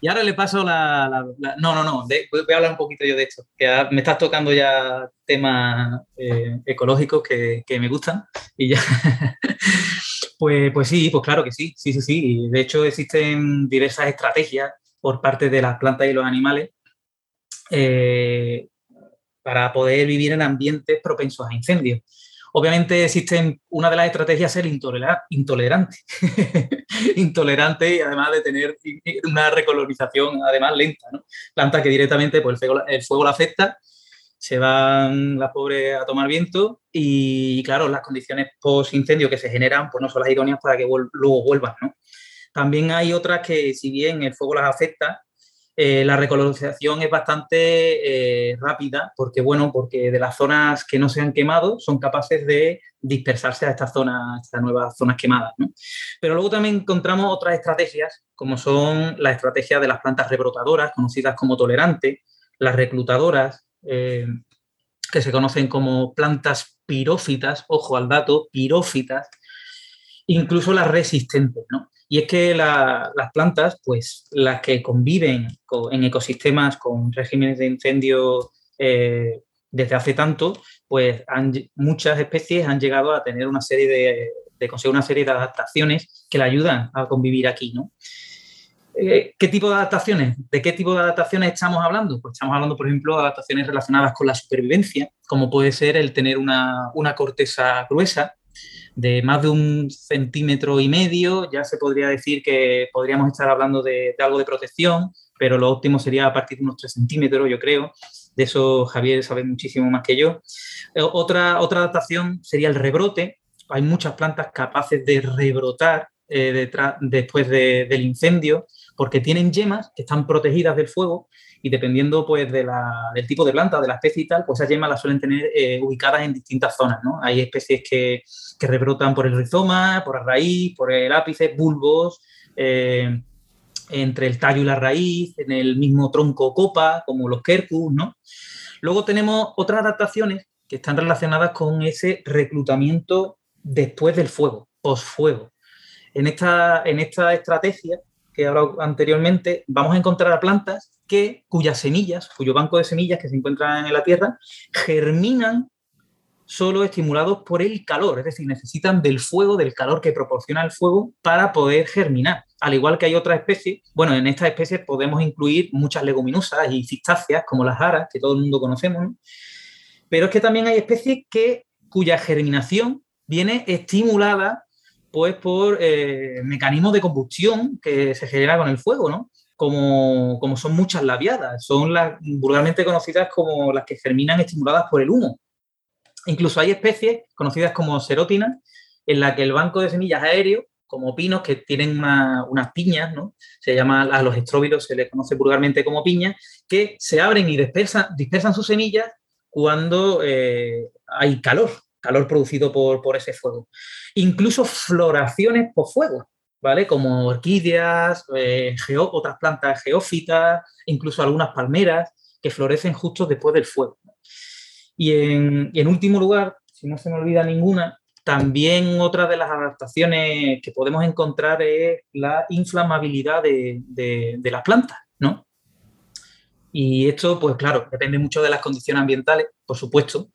Y ahora le paso la... no, no, no, voy a hablar un poquito yo de esto, que me estás tocando ya temas eh, ecológicos que, me gustan y ya... pues, pues sí, pues claro que sí, sí, sí, sí. De hecho existen diversas estrategias por parte de las plantas y los animales eh, para poder vivir en ambientes propensos a incendios. Obviamente existen, una de las estrategias es intolerante, intolerante y además de tener una recolonización además lenta, ¿no? Planta que directamente pues, el, fuego, la afecta, se van las pobres a tomar viento y claro, las condiciones post-incendio que se generan pues no son las idóneas para que luego vuelvan, ¿no? También hay otras que si bien el fuego las afecta, Eh, la recolonización es bastante eh, rápida porque, bueno, porque de las zonas que no se han quemado son capaces de dispersarse a estas zonas, estas nuevas zonas quemadas. Pero luego también encontramos otras estrategias, como son la estrategia de las plantas rebrotadoras, conocidas como tolerantes, las reclutadoras, eh, que se conocen como plantas pirófitas, ojo al dato, pirófitas, incluso las resistentes, ¿no? Y es que las plantas, pues las que conviven en ecosistemas con regímenes de incendio eh, desde hace tanto, pues muchas especies han llegado a tener una serie de, conseguir una serie de adaptaciones que le ayudan a convivir aquí, ¿no? Eh, ¿Qué tipo de adaptaciones? ¿De qué tipo de adaptaciones estamos hablando? Pues estamos hablando, por ejemplo, de adaptaciones relacionadas con la supervivencia, como puede ser el tener una, una corteza gruesa, de más de un centímetro y medio, ya se podría decir que podríamos estar hablando de, algo de protección, pero lo óptimo sería a partir de unos 3 centímetros, yo creo. De eso Javier sabe muchísimo más que yo. Eh, otra, otra adaptación sería el rebrote. Hay muchas plantas capaces de rebrotar eh, después del incendio porque tienen yemas que están protegidas del fuego y dependiendo pues del tipo de planta, de la especie y tal, pues esas yemas las suelen tener eh, ubicadas en distintas zonas, ¿no? Hay especies que, rebrotan por el rizoma, por la raíz, por el ápice, bulbos, eh, entre el tallo y la raíz, en el mismo tronco copa, como los quercus, ¿no? Luego tenemos otras adaptaciones que están relacionadas con ese reclutamiento después del fuego, posfuego. En esta, en esta estrategia que he hablado anteriormente, vamos a encontrar a plantas que, cuyas semillas, cuyo banco de semillas que se encuentran en la tierra, germinan solo estimulados por el calor, es decir, necesitan del fuego, del calor que proporciona el fuego para poder germinar. Al igual que hay otras especies, bueno, en estas especies podemos incluir muchas leguminosas y cistáceas, como las aras, que todo el mundo conocemos, pero es que también hay especies que, cuya germinación viene estimulada pues por eh, mecanismos de combustión que se genera con el fuego, ¿no? Como, como, son muchas labiadas, son las vulgarmente conocidas como las que germinan estimuladas por el humo. Incluso hay especies conocidas como serótinas, en la que el banco de semillas aéreo, como pinos que tienen unas piñas, ¿no? Se llama a los estróbilos, se les conoce vulgarmente como piñas, que se abren y dispersan, dispersan sus semillas cuando eh, hay calor, calor producido por, por ese fuego. Incluso floraciones por fuego, ¿vale? Como orquídeas, eh, otras plantas geófitas, incluso algunas palmeras que florecen justo después del fuego. Y en, último lugar, si no se me olvida ninguna, también otra de las adaptaciones que podemos encontrar es la inflamabilidad de, de las plantas, ¿no? Y esto, pues claro, depende mucho de las condiciones ambientales, por supuesto,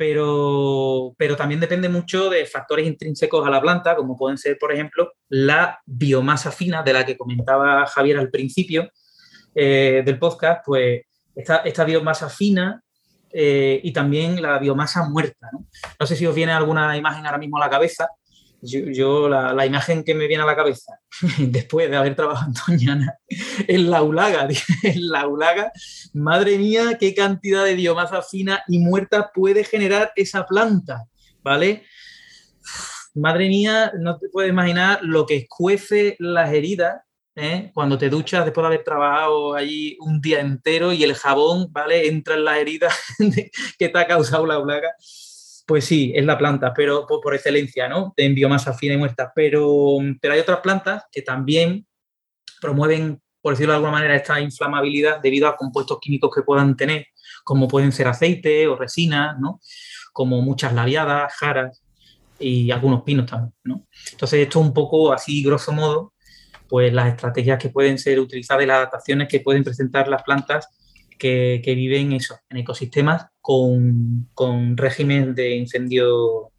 pero, pero también depende mucho de factores intrínsecos a la planta, como pueden ser, por ejemplo, la biomasa fina de la que comentaba Javier al principio eh, del podcast, pues esta, esta biomasa fina eh, y también la biomasa muerta. ¿no? ¿no? sé si os viene alguna imagen ahora mismo a la cabeza, yo, la, imagen que me viene a la cabeza después de haber trabajado en Doñana en la Ulaga, en la Ulaga, madre mía, qué cantidad de biomasa fina y muerta puede generar esa planta, ¿vale? Madre mía, no te puedes imaginar lo que escuece las heridas ¿eh? cuando te duchas después de haber trabajado allí un día entero y el jabón, ¿vale? Entra en las heridas que te ha causado la Ulaga pues sí, es la planta, pero por, excelencia, ¿no? En biomasa fina y muerta. Pero, pero hay otras plantas que también promueven, por decirlo de alguna manera, esta inflamabilidad debido a compuestos químicos que puedan tener, como pueden ser aceite o resina, ¿no? Como muchas labiadas, jaras y algunos pinos también, ¿no? Entonces, esto es un poco así, grosso modo, pues las estrategias que pueden ser utilizadas y las adaptaciones que pueden presentar las plantas que, viven eso, en ecosistemas con, con régimen de incendio.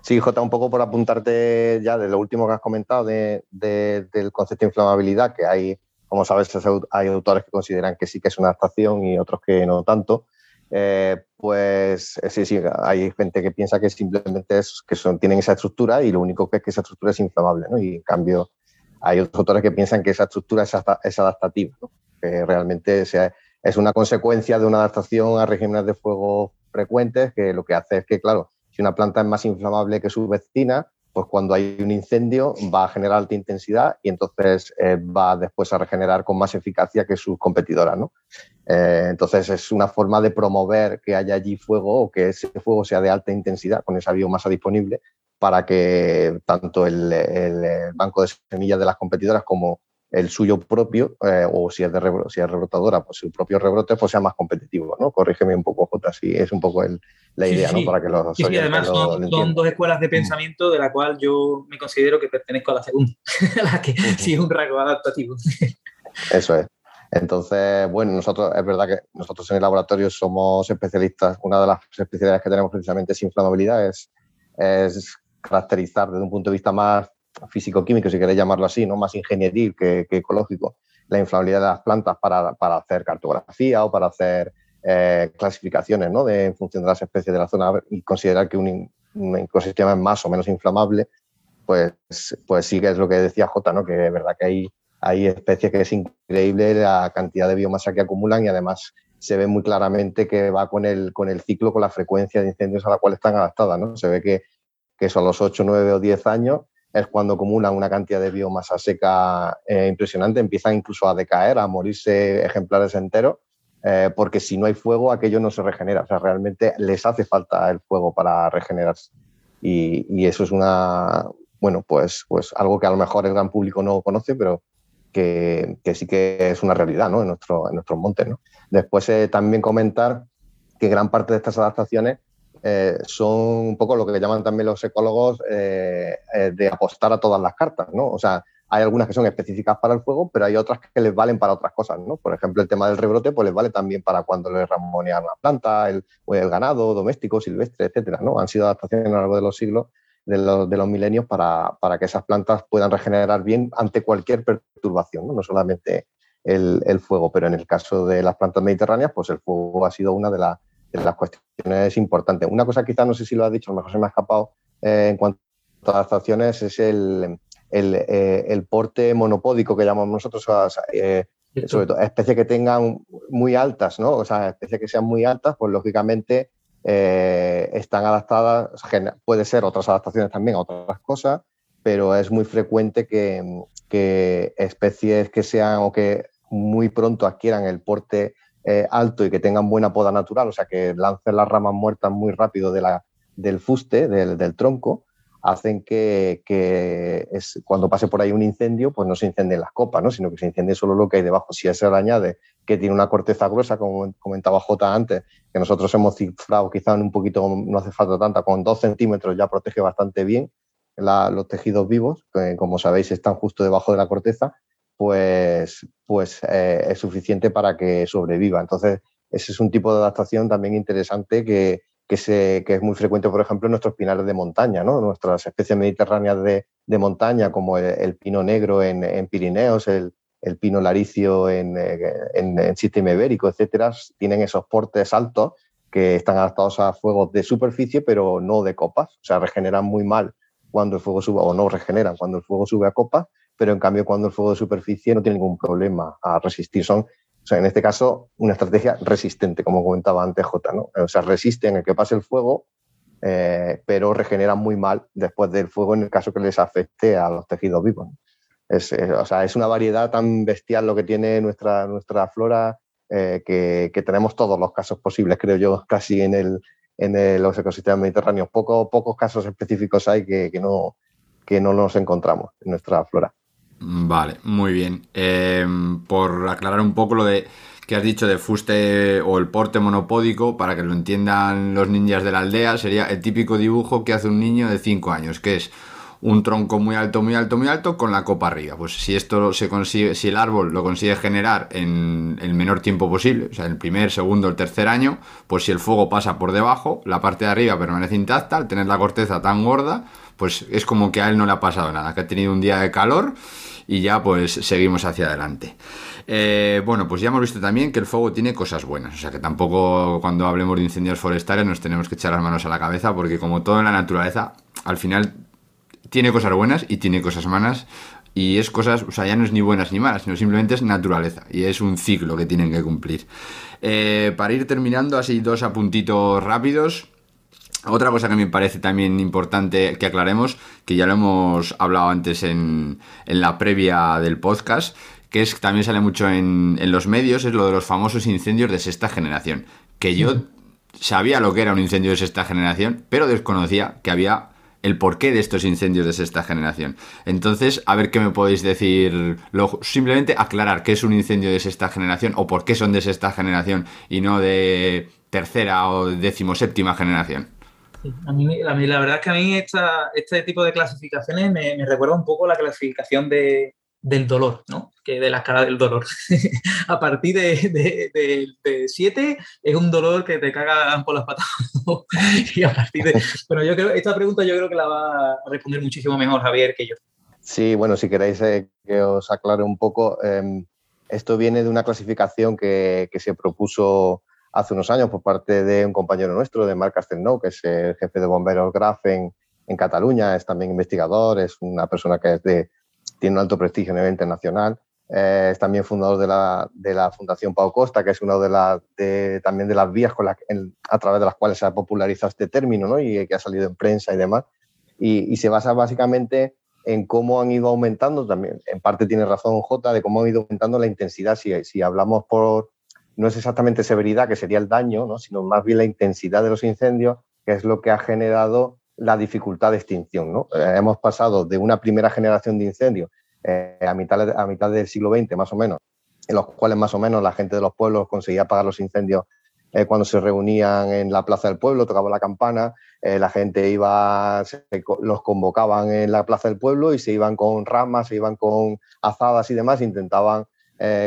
Sí, Jota, un poco por apuntarte ya de lo último que has comentado de, del concepto de inflamabilidad, que hay, como sabes, hay autores que consideran que sí que es una adaptación y otros que no tanto. Eh, pues eh, sí, sí, hay gente que piensa que simplemente es que son, tienen esa estructura y lo único que es que esa estructura es inflamable. Y en cambio hay otros autores que piensan que esa estructura es, adaptativa. Que realmente es una consecuencia de una adaptación a regímenes de fuego frecuentes, que lo que hace es que, claro, si una planta es más inflamable que su vecina, pues cuando hay un incendio va a generar alta intensidad y entonces eh, va después a regenerar con más eficacia que sus competidoras. ¿no? Eh, entonces es una forma de promover que haya allí fuego o que ese fuego sea de alta intensidad con esa biomasa disponible para que tanto el, el banco de semillas de las competidoras como el suyo propio, eh, o si es, de si es rebrotadora, pues su propio rebrote pues sea más competitivo, ¿no? Corrígeme un poco, Jota, si es un poco el, la idea, ¿no? Para que los sí, además son, dos escuelas de mm. pensamiento de la cual yo me considero que pertenezco a la segunda, la que sí es un rasgo adaptativo. Eso es. Entonces, bueno, nosotros, es verdad que nosotros en el laboratorio somos especialistas, una de las especialidades que tenemos precisamente es inflamabilidad, es, es caracterizar desde un punto de vista más físico-químico, si queréis llamarlo así, ¿no? más ingenieril que, ecológico, la inflamabilidad de las plantas para, para hacer cartografía o para hacer eh, clasificaciones ¿no? de, en función de las especies de la zona y considerar que un, ecosistema es más o menos inflamable, pues, pues sí que es lo que decía Jota, ¿no? que es verdad que hay, hay especies que es increíble la cantidad de biomasa que acumulan y además se ve muy claramente que va con el, con el ciclo, con la frecuencia de incendios a la cual están adaptadas. ¿no? Se ve que, que son los 8, 9 o 10 años es cuando acumulan una cantidad de biomasa seca eh, impresionante, empiezan incluso a decaer, a morirse ejemplares enteros, eh, porque si no hay fuego aquello no se regenera, o sea, realmente les hace falta el fuego para regenerarse. Y, eso es una, bueno, pues, pues algo que a lo mejor el gran público no conoce, pero que, sí que es una realidad ¿no? en, nuestro, en nuestros montes. ¿no? Después eh, también comentar que gran parte de estas adaptaciones eh, son un poco lo que llaman también los ecólogos eh, eh, de apostar a todas las cartas, ¿no? O sea, hay algunas que son específicas para el fuego, pero hay otras que les valen para otras cosas, ¿no? Por ejemplo, el tema del rebrote, pues les vale también para cuando les ramonean una planta, el, ganado doméstico, silvestre, etcétera, ¿no? Han sido adaptaciones a lo largo de los siglos, de los, de milenios, para, para, que esas plantas puedan regenerar bien ante cualquier perturbación, ¿no? No solamente el, el fuego, pero en el caso de las plantas mediterráneas, pues el fuego ha sido una de las las cuestiones importantes. Una cosa quizás, no sé si lo has dicho, a lo mejor se me ha escapado eh, en cuanto a adaptaciones, es el, el, eh, el porte monopódico que llamamos nosotros, eh, sobre todo especies que tengan muy altas, ¿no? O sea, especies que sean muy altas, pues lógicamente están adaptadas, puede ser otras adaptaciones también a otras cosas, pero es muy frecuente que, que especies que sean o que muy pronto adquieran el porte eh, alto y que tengan buena poda natural, o sea, que lancen las ramas muertas muy rápido del fuste, del, tronco, hacen que, cuando pase por ahí un incendio, pues no se incendien las copas, ¿no? sino que se incendie solo lo que hay debajo. Si a eso le añade que tiene una corteza gruesa, como comentaba J antes, que nosotros hemos cifrado quizá un poquito, no hace falta tanta, con dos centímetros ya protege bastante bien los tejidos vivos, que como sabéis están justo debajo de la corteza, pues, pues eh, es suficiente para que sobreviva. Entonces, ese es un tipo de adaptación también interesante que, que, es muy frecuente, por ejemplo, en nuestros pinares de montaña, ¿no? nuestras especies mediterráneas de, de montaña, como el, pino negro en, en Pirineos, el, el, pino laricio en, en, en, sistema ibérico, etcétera, tienen esos portes altos que están adaptados a fuegos de superficie, pero no de copas. O sea, regeneran muy mal cuando el fuego sube, o no regeneran cuando el fuego sube a copas, pero en cambio cuando el fuego de superficie no tiene ningún problema a resistir. Son, o sea, en este caso, una estrategia resistente, como comentaba antes J, ¿no? O sea, resisten el que pase el fuego, eh, pero regeneran muy mal después del fuego en el caso que les afecte a los tejidos vivos. Es, o sea, es una variedad tan bestial lo que tiene nuestra, nuestra flora eh, que, que, tenemos todos los casos posibles, creo yo, casi en, el, en los ecosistemas mediterráneos. Poco, pocos casos específicos hay que, que, no, que no nos encontramos en nuestra flora. Vale, muy bien. Eh, por aclarar un poco lo de que has dicho de fuste o el porte monopódico, para que lo entiendan los ninjas de la aldea, sería el típico dibujo que hace un niño de 5 años, que es un tronco muy alto, muy alto, muy alto con la copa arriba. Pues si esto se consigue, si el árbol lo consigue generar en el menor tiempo posible, o sea, el primer, segundo, el tercer año, pues si el fuego pasa por debajo, la parte de arriba permanece intacta, al tener la corteza tan gorda, pues es como que a él no le ha pasado nada, que ha tenido un día de calor y ya pues seguimos hacia adelante. Eh, bueno, pues ya hemos visto también que el fuego tiene cosas buenas, o sea que tampoco cuando hablemos de incendios forestales nos tenemos que echar las manos a la cabeza porque como todo en la naturaleza, al final tiene cosas buenas y tiene cosas malas y es cosas, o sea, ya no es ni buenas ni malas, sino simplemente es naturaleza y es un ciclo que tienen que cumplir. Eh, para ir terminando, así dos apuntitos rápidos. Otra cosa que me parece también importante que aclaremos, que ya lo hemos hablado antes en, la previa del podcast, que es también sale mucho en, los medios, es lo de los famosos incendios de sexta generación. Que yo sabía lo que era un incendio de sexta generación, pero desconocía que había el porqué de estos incendios de sexta generación. Entonces, a ver qué me podéis decir, simplemente aclarar qué es un incendio de sexta generación o por qué son de sexta generación y no de tercera o decimoséptima generación. A, mí, la verdad es que a mí este tipo de clasificaciones me, me recuerda un poco la clasificación de, del dolor, ¿no? Que de la escala del dolor. a partir de 7 es un dolor que te cagan por las patas. y a partir de... Bueno, yo creo, esta pregunta yo creo que la va a responder muchísimo mejor Javier que yo. Sí, bueno, si queréis eh, que os aclare un poco, em, esto viene de una clasificación que, se propuso hace unos años por parte de un compañero nuestro, de Marc Castelnau, que es el jefe de bomberos GRAF en, en Cataluña, es también investigador, es una persona que es de tiene un alto prestigio a nivel internacional. Eh, es también fundador de la, de la, Fundación Pau Costa, que es una de, las también de las vías con a través de las cuales se ha popularizado este término ¿no? y que ha salido en prensa y demás. Y, se basa básicamente en cómo han ido aumentando, también en parte tiene razón J, de cómo han ido aumentando la intensidad. Si, si hablamos por, no es exactamente severidad, que sería el daño, ¿no? sino más bien la intensidad de los incendios, que es lo que ha generado la dificultad de extinción. Eh, hemos pasado de una primera generación de incendios eh, a, mitad, a mitad del siglo XX, más o menos, en los cuales más o menos la gente de los pueblos conseguía apagar los incendios eh, cuando se reunían en la plaza del pueblo, tocaba la campana, la gente iba, los convocaban en la plaza del pueblo y se iban con ramas, se iban con azadas y demás, intentaban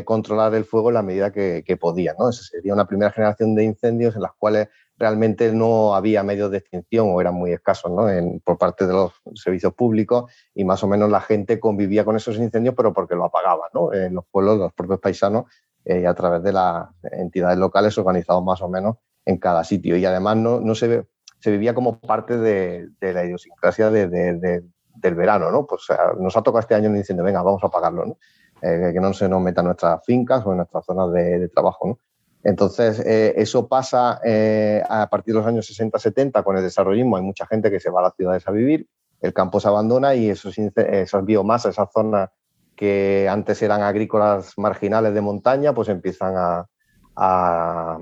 controlar el fuego en la medida que, que podían. ¿no? Sería una primera generación de incendios en las cuales realmente no había medios de extinción o eran muy escasos ¿no? por parte de los servicios públicos y más o menos la gente convivía con esos incendios, pero porque lo apagaban. En los pueblos, los propios paisanos, eh, a través de las entidades locales organizados más o menos en cada sitio. Y además no, se, vivía como parte de, la idiosincrasia del verano, ¿no? Pues nos ha tocado este año un incendio, venga, vamos a apagarlo. Eh, que no se nos metan nuestras fincas o en nuestras zonas de, de trabajo, ¿no? Entonces, eh, eso pasa eh, a partir de los años 60-70 con el desarrollismo. Hay mucha gente que se va a las ciudades a vivir, el campo se abandona y esos, esas biomasas, esas zonas que antes eran agrícolas marginales de montaña, pues empiezan a,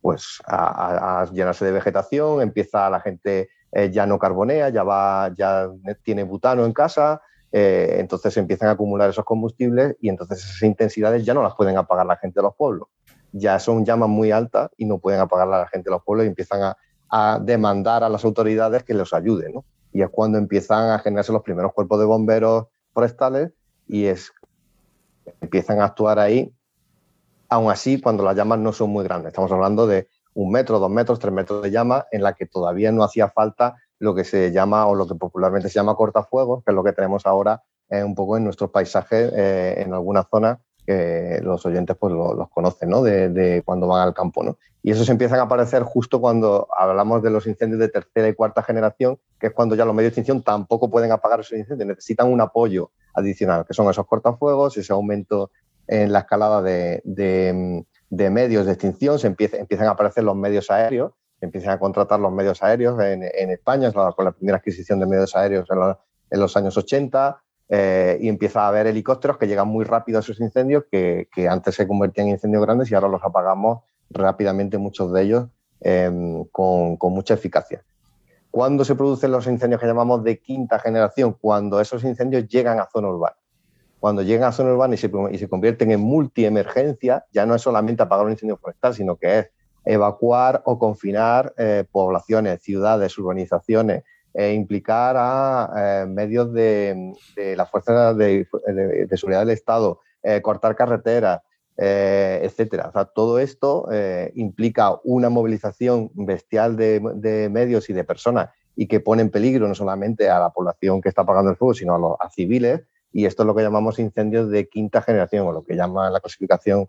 pues a, llenarse de vegetación, empieza la gente eh, ya no carbonea, ya, va, ya tiene butano en casa, entonces empiezan a acumular esos combustibles y entonces esas intensidades ya no las pueden apagar la gente de los pueblos ya son llamas muy altas y no pueden apagar a la gente de los pueblos y empiezan a, demandar a las autoridades que los ayuden. Y es cuando empiezan a generarse los primeros cuerpos de bomberos forestales y es, empiezan a actuar ahí, aún así cuando las llamas no son muy grandes. Estamos hablando de un metro, dos metros, tres metros de llama en la que todavía no hacía falta lo que se llama o lo que popularmente se llama cortafuegos, que es lo que tenemos ahora eh, un poco en nuestros paisajes eh, en algunas zonas que los oyentes pues los conocen, ¿no? De, cuando van al campo, ¿no? Y esos empiezan a aparecer justo cuando hablamos de los incendios de tercera y cuarta generación, que es cuando ya los medios de extinción tampoco pueden apagar esos incendios, necesitan un apoyo adicional, que son esos cortafuegos, ese aumento en la escalada de, de, medios de extinción, se empiezan a aparecer los medios aéreos, empiezan a contratar los medios aéreos en, España, con la primera adquisición de medios aéreos en los años 80, eh, y empieza a haber helicópteros que llegan muy rápido a esos incendios que, antes se convertían en incendios grandes y ahora los apagamos rápidamente, muchos de ellos, em, con, mucha eficacia. ¿Cuándo se producen los incendios que llamamos de quinta generación? Cuando esos incendios llegan a zona urbana. Cuando llegan a zona urbana y se, y se convierten en multiemergencia, ya no es solamente apagar un incendio forestal, sino que es evacuar o confinar eh, poblaciones, ciudades, urbanizaciones, e implicar a eh, medios de, las fuerzas de, seguridad del Estado, eh, cortar carreteras, etcétera. todo esto implica una movilización bestial de, medios y de personas y que pone en peligro no solamente a la población que está apagando el fuego, sino a los civiles. Y esto es lo que llamamos incendios de quinta generación, o lo que llama la clasificación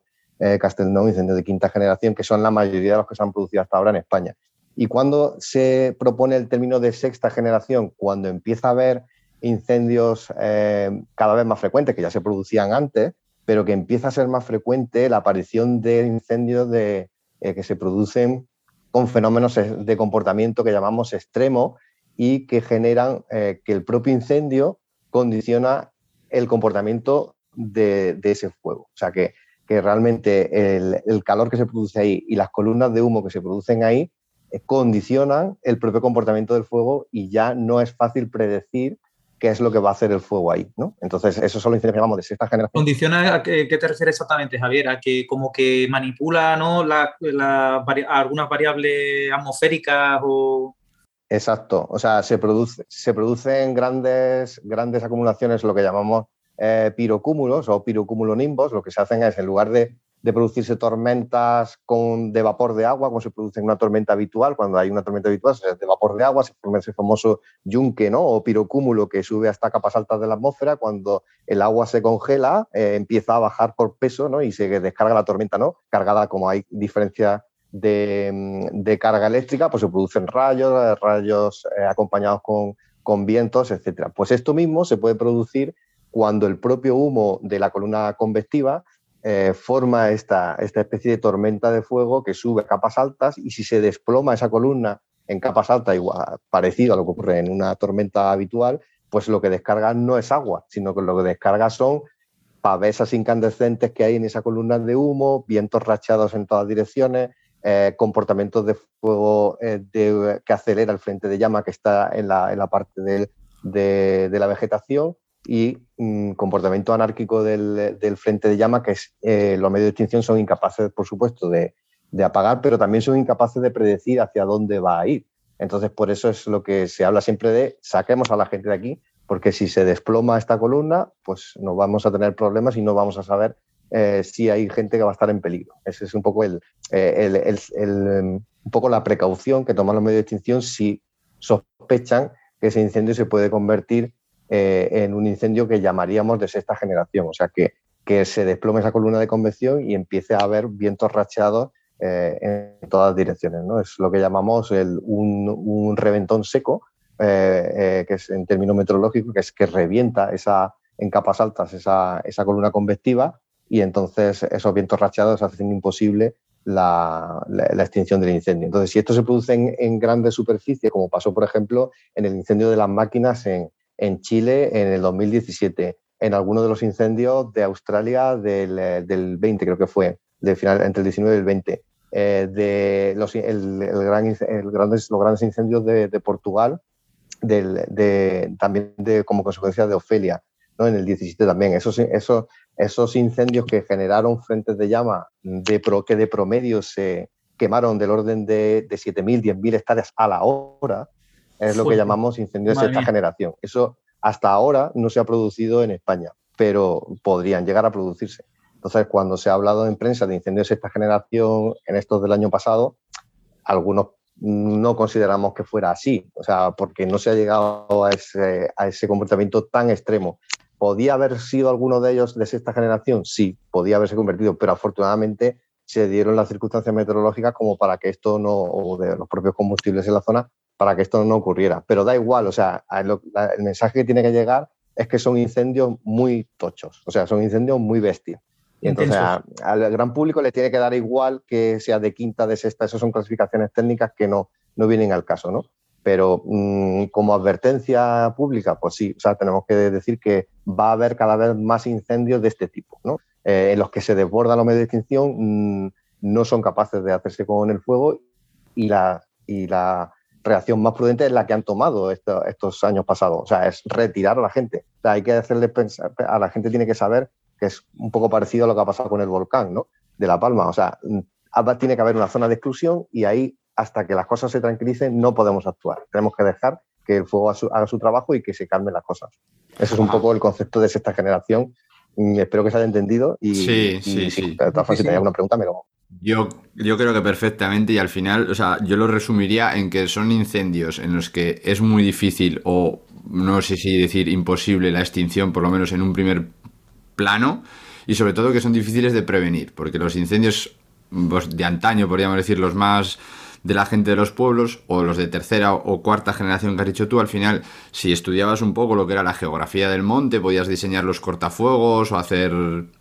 Castelnau incendios de quinta generación, que son la mayoría de los que se han producido hasta ahora en España. ¿Y cuando se propone el término de sexta generación? Cuando empieza a haber incendios eh, cada vez más frecuentes, que ya se producían antes, pero que empieza a ser más frecuente la aparición de incendios de, eh, que se producen con fenómenos de comportamiento que llamamos extremo y que generan que el propio incendio condiciona el comportamiento de, ese fuego. O sea que, realmente el, calor que se produce ahí y las columnas de humo que se producen ahí eh, condicionan el propio comportamiento del fuego y ya no es fácil predecir qué es lo que va a hacer el fuego ahí, ¿no? Entonces, eso son los incendios que llamamos de sexta generación. ¿Condiciona a qué, te refieres exactamente, Javier? ¿A que como que manipula ¿no? la, algunas variables atmosféricas o...? Exacto, o sea, se, produce, se producen grandes, grandes acumulaciones, lo que llamamos eh, pirocúmulos o pirocúmulo-nimbos, lo que se hacen es, en lugar de, producirse tormentas con, de vapor de agua, como se produce en una tormenta habitual, cuando hay una tormenta habitual, de vapor de agua, se forma ese famoso yunque ¿no? o pirocúmulo que sube hasta capas altas de la atmósfera, cuando el agua se congela, eh, empieza a bajar por peso ¿no? y se descarga la tormenta, ¿no? cargada como hay diferencia de, carga eléctrica, pues se producen rayos, rayos eh, acompañados con, con vientos, etc. Pues esto mismo se puede producir cuando el propio humo de la columna convectiva eh, forma esta, esta especie de tormenta de fuego que sube a capas altas y si se desploma esa columna en capas altas, igual, parecido a lo que ocurre en una tormenta habitual, pues lo que descarga no es agua, sino que lo que descarga son pavesas incandescentes que hay en esa columna de humo, vientos rachados en todas direcciones, eh, comportamientos de fuego eh, que acelera el frente de llama que está en la, en la parte de, de, la vegetación y mm, comportamiento anárquico del, frente de llama que es, eh, los medios de extinción son incapaces, por supuesto, de, apagar, pero también son incapaces de predecir hacia dónde va a ir. Entonces, por eso es lo que se habla siempre de saquemos a la gente de aquí, porque si se desploma esta columna, pues no vamos a tener problemas y no vamos a saber eh, si hay gente que va a estar en peligro. Ese es un poco el, eh, un poco la precaución que toman los medios de extinción si sospechan que ese incendio se puede convertir eh, en un incendio que llamaríamos de sexta generación, o sea, que, que se desplome esa columna de convección y empiece a haber vientos racheados eh, en todas direcciones. ¿no? Es lo que llamamos un, reventón seco, eh, que es en términos meteorológicos, que es que revienta esa, en capas altas esa, esa columna convectiva y entonces esos vientos racheados hacen imposible la, extinción del incendio. Entonces, si esto se produce en, en grandes superficies, como pasó, por ejemplo, en el incendio de las máquinas en, en Chile en el 2017, en alguno de los incendios de Australia del, del 20, creo que fue, del final, entre el 19 y el 20, eh, de los, el, gran, grandes, los grandes incendios de, Portugal, del, de, también de, como consecuencia de Ofelia, ¿no? en el 17 también. Esos, esos, esos incendios que generaron frentes de llama de pro, que de promedio se quemaron del orden de, de 7.000, 10.000 hectáreas a la hora, es lo que llamamos incendios de esta generación. Eso hasta ahora no se ha producido en España, pero podrían llegar a producirse. Entonces, cuando se ha hablado en prensa de incendios de esta generación en estos del año pasado, algunos no consideramos que fuera así, o sea, porque no se ha llegado a ese, a ese comportamiento tan extremo. ¿Podía haber sido alguno de ellos de esta generación? Sí, podía haberse convertido, pero afortunadamente se dieron las circunstancias meteorológicas como para que esto no, o de los propios combustibles en la zona, para que esto no ocurriera. Pero da igual, o sea, el mensaje que tiene que llegar es que son incendios muy tochos, o sea, son incendios muy bestias. Y entonces al gran público le tiene que dar igual que sea de quinta, de sexta, esas son clasificaciones técnicas que no, no vienen al caso, ¿no? Pero mm, como advertencia pública, pues sí, o sea, tenemos que decir que va a haber cada vez más incendios de este tipo, ¿no? Eh, en los que se desbordan los medios de extinción, mm, no son capaces de hacerse con el fuego y la, y la reacción más prudente es la que han tomado estos años pasados, o sea, es retirar a la gente. O sea, hay que hacerle pensar, a la gente tiene que saber que es un poco parecido a lo que ha pasado con el volcán, ¿no? De La Palma, o sea, mm, tiene que haber una zona de exclusión y ahí, hasta que las cosas se tranquilicen, no podemos actuar. Tenemos que dejar que el fuego haga su, trabajo y que se calmen las cosas. Ese es un poco el concepto de esta generación. Mm, espero que se haya entendido y, sí, sí, sí. formas, si tenéis alguna pregunta, me lo, yo, yo creo que perfectamente y al final, o sea, yo lo resumiría en que son incendios en los que es muy difícil o no sé si decir imposible la extinción, por lo menos en un primer plano, y sobre todo que son difíciles de prevenir, porque los incendios pues, de antaño, podríamos decir, los más de la gente de los pueblos o los de tercera o cuarta generación que has dicho tú, al final, si estudiabas un poco lo que era la geografía del monte, podías diseñar los cortafuegos o hacer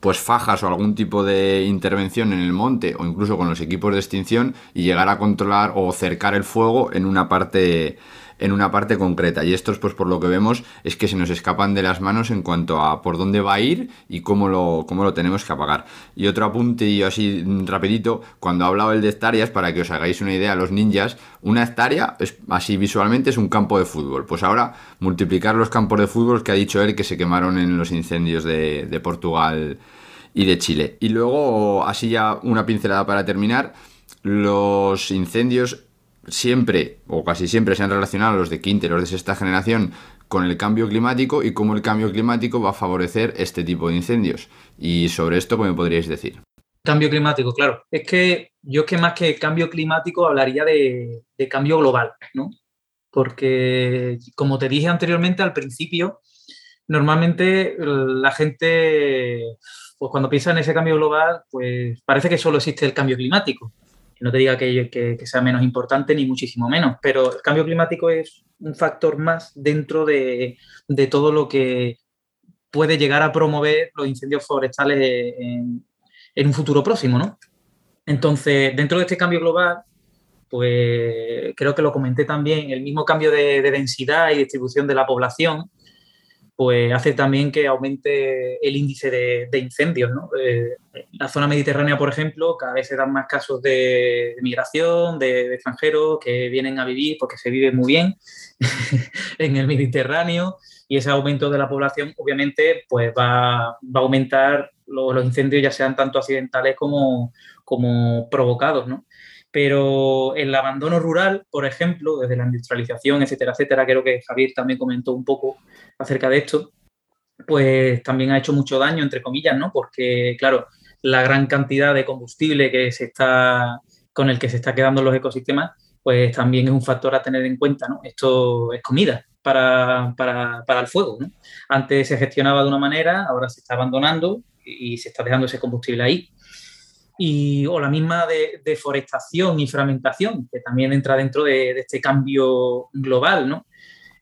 pues fajas o algún tipo de intervención en el monte o incluso con los equipos de extinción y llegar a controlar o cercar el fuego en una parte en una parte concreta. Y estos, pues por lo que vemos, es que se nos escapan de las manos en cuanto a por dónde va a ir y cómo lo, cómo lo tenemos que apagar. Y otro apunte, así rapidito, cuando ha hablado el de hectáreas, para que os hagáis una idea, los ninjas, una hectárea, es, así visualmente, es un campo de fútbol. Pues ahora, multiplicar los campos de fútbol que ha dicho él que se quemaron en los incendios de, de Portugal y de Chile. Y luego, así ya una pincelada para terminar, los incendios siempre o casi siempre se han relacionado los de quinta y los de sexta generación con el cambio climático y cómo el cambio climático va a favorecer este tipo de incendios. Y sobre esto, ¿qué me podríais decir? Cambio climático, claro. Es que yo que más que cambio climático hablaría de, cambio global, ¿no? Porque, como te dije anteriormente, al principio, normalmente la gente, pues cuando piensa en ese cambio global, pues parece que solo existe el cambio climático no te diga que, sea menos importante ni muchísimo menos, pero el cambio climático es un factor más dentro de, todo lo que puede llegar a promover los incendios forestales en, un futuro próximo, ¿no? Entonces, dentro de este cambio global, pues creo que lo comenté también, el mismo cambio de densidad y distribución de la población pues hace también que aumente el índice de, incendios. ¿no? Eh, la zona mediterránea, por ejemplo, cada vez se dan más casos de, migración, de, extranjeros que vienen a vivir porque se vive muy bien en el Mediterráneo y ese aumento de la población obviamente pues va, a aumentar los, incendios ya sean tanto accidentales como, como provocados. ¿no? Pero el abandono rural, por ejemplo, desde la industrialización, etcétera, etcétera, creo que Javier también comentó un poco acerca de esto, pues también ha hecho mucho daño, entre comillas, ¿no? Porque, claro, la gran cantidad de combustible que se está, con el que se está quedando los ecosistemas, pues también es un factor a tener en cuenta, ¿no? Esto es comida para, para el fuego, ¿no? Antes se gestionaba de una manera, ahora se está abandonando y se está dejando ese combustible ahí y, o la misma de deforestación y fragmentación, que también entra dentro de, este cambio global, ¿no?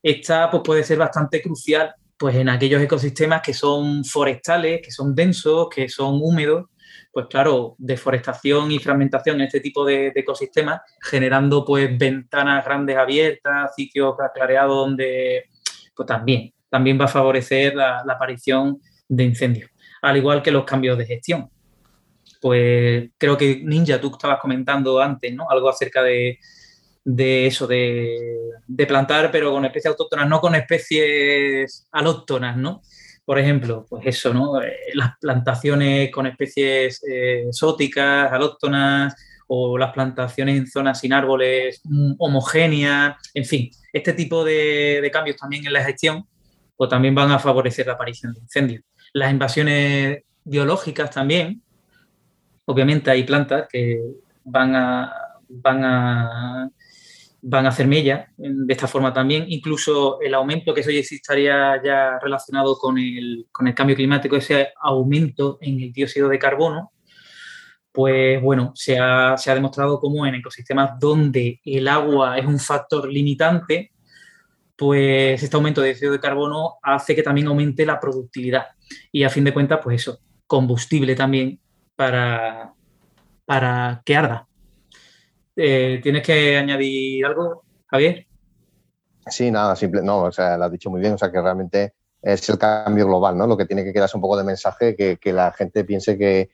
Esta pues, puede ser bastante crucial pues, en aquellos ecosistemas que son forestales, que son densos, que son húmedos, pues claro, deforestación y fragmentación en este tipo de, ecosistemas, generando pues ventanas grandes abiertas, sitios clareados donde pues también, también va a favorecer la aparición de incendios, al igual que los cambios de gestión pues creo que Ninja, tú estabas comentando antes, ¿no? Algo acerca de, eso, de, plantar, pero con especies autóctonas, no con especies alóctonas, ¿no? Por ejemplo, pues eso, ¿no? Eh, las plantaciones con especies eh, exóticas, alóctonas, o las plantaciones en zonas sin árboles mm, homogéneas, en fin, este tipo de, de cambios también en la gestión, pues también van a favorecer la aparición de incendios. Las invasiones biológicas también, obviamente hay plantas que van a, van a, van a hacer mella de esta forma también. Incluso el aumento, que eso ya estaría ya relacionado con el, cambio climático, ese aumento en el dióxido de carbono, pues bueno, se ha, se ha demostrado como en ecosistemas donde el agua es un factor limitante, pues este aumento de dióxido de carbono hace que también aumente la productividad. Y a fin de cuentas, pues eso, combustible también para, para que arda. Eh, ¿Tienes que añadir algo, Javier? Sí, nada, simple, no, o sea, lo has dicho muy bien, o sea, que realmente es el cambio global, ¿no? Lo que tiene que quedarse un poco de mensaje, que, que la gente piense que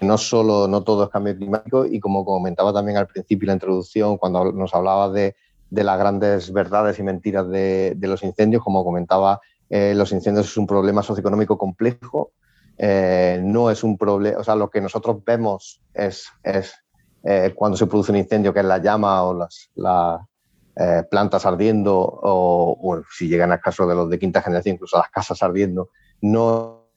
no solo, no todo es cambio climático y como comentaba también al principio la introducción, cuando nos hablaba de, de las grandes verdades y mentiras de, de los incendios, como comentaba, eh, los incendios es un problema socioeconómico complejo eh, no es un problema, o sea, lo que nosotros vemos es, eh, cuando se produce un incendio, que es la llama o las, eh, plantas ardiendo, o si llegan al caso de los de quinta generación, incluso las casas ardiendo, no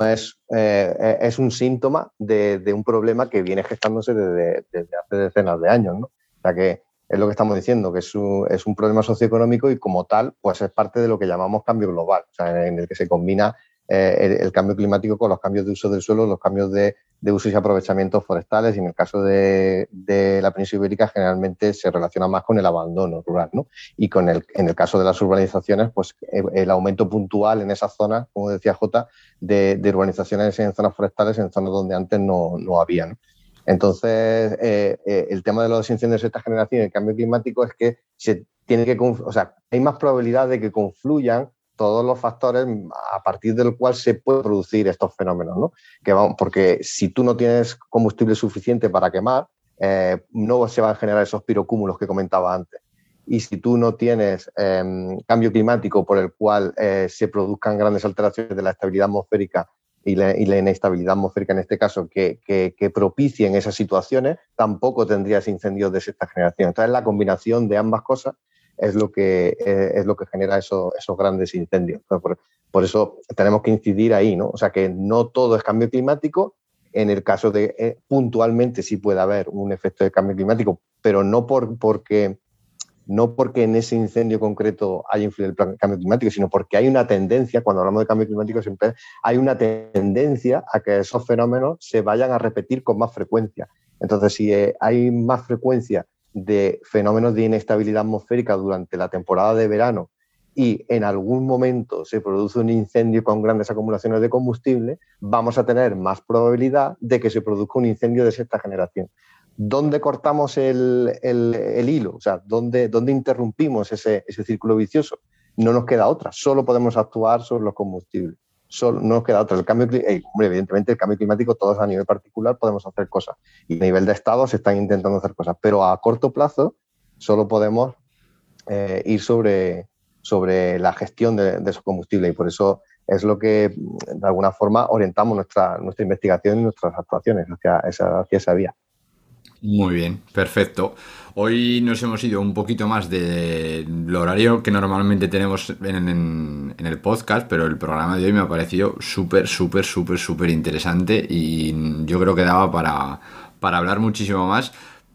es, es un síntoma de, un problema que viene gestándose desde, hace decenas de años, ¿no? O sea que es lo que estamos diciendo, que es un, es un problema socioeconómico y como tal, pues es parte de lo que llamamos cambio global, o sea, en el que se combina eh, el, cambio climático con los cambios de uso del suelo, los cambios de, de usos y aprovechamientos forestales y en el caso de, la península ibérica generalmente se relaciona más con el abandono rural ¿no? y con el, en el caso de las urbanizaciones pues el, aumento puntual en esas zonas, como decía Jota, de, urbanizaciones en zonas forestales en zonas donde antes no, no había. Entonces, eh, eh, el tema de los incendios de esta generación y el cambio climático es que se tiene que, o sea, hay más probabilidad de que confluyan todos los factores a partir del cual se puede producir estos fenómenos, ¿no? Que porque si tú no tienes combustible suficiente para quemar, eh, no se van a generar esos pirocúmulos que comentaba antes. Y si tú no tienes em, cambio climático por el cual eh, se produzcan grandes alteraciones de la estabilidad atmosférica y la, inestabilidad atmosférica en este caso que, que, propicien esas situaciones, tampoco tendrías incendios de sexta generación. Entonces, la combinación de ambas cosas es lo que, eh, es lo que genera esos grandes incendios. Por, eso tenemos que incidir ahí, ¿no? O sea, que no todo es cambio climático. En el caso de eh, puntualmente sí puede haber un efecto de cambio climático, pero no por, porque no porque en ese incendio concreto haya influido el cambio climático, sino porque hay una tendencia, cuando hablamos de cambio climático siempre hay una tendencia a que esos fenómenos se vayan a repetir con más frecuencia. Entonces, si eh, hay más frecuencia de fenómenos de inestabilidad atmosférica durante la temporada de verano y en algún momento se produce un incendio con grandes acumulaciones de combustible, vamos a tener más probabilidad de que se produzca un incendio de sexta generación. ¿Dónde cortamos el, hilo? O sea, ¿dónde, dónde interrumpimos ese, ese círculo vicioso? No nos queda otra, solo podemos actuar sobre los combustibles no nos queda otro. El cambio, eh, evidentemente, el cambio climático, todos a nivel particular podemos hacer cosas. Y a nivel de Estado se están intentando hacer cosas. Pero a corto plazo solo podemos eh, ir sobre, sobre la gestión de, de esos combustibles. Y por eso es lo que, de alguna forma, orientamos nuestra, nuestra investigación y nuestras actuaciones hacia esa, hacia esa vía. Muy bien, perfecto. Hoy nos hemos ido un poquito más del horario que normalmente tenemos en, el podcast, pero el programa de hoy me ha parecido súper, súper, súper, súper interesante y yo creo que daba para, para hablar muchísimo más,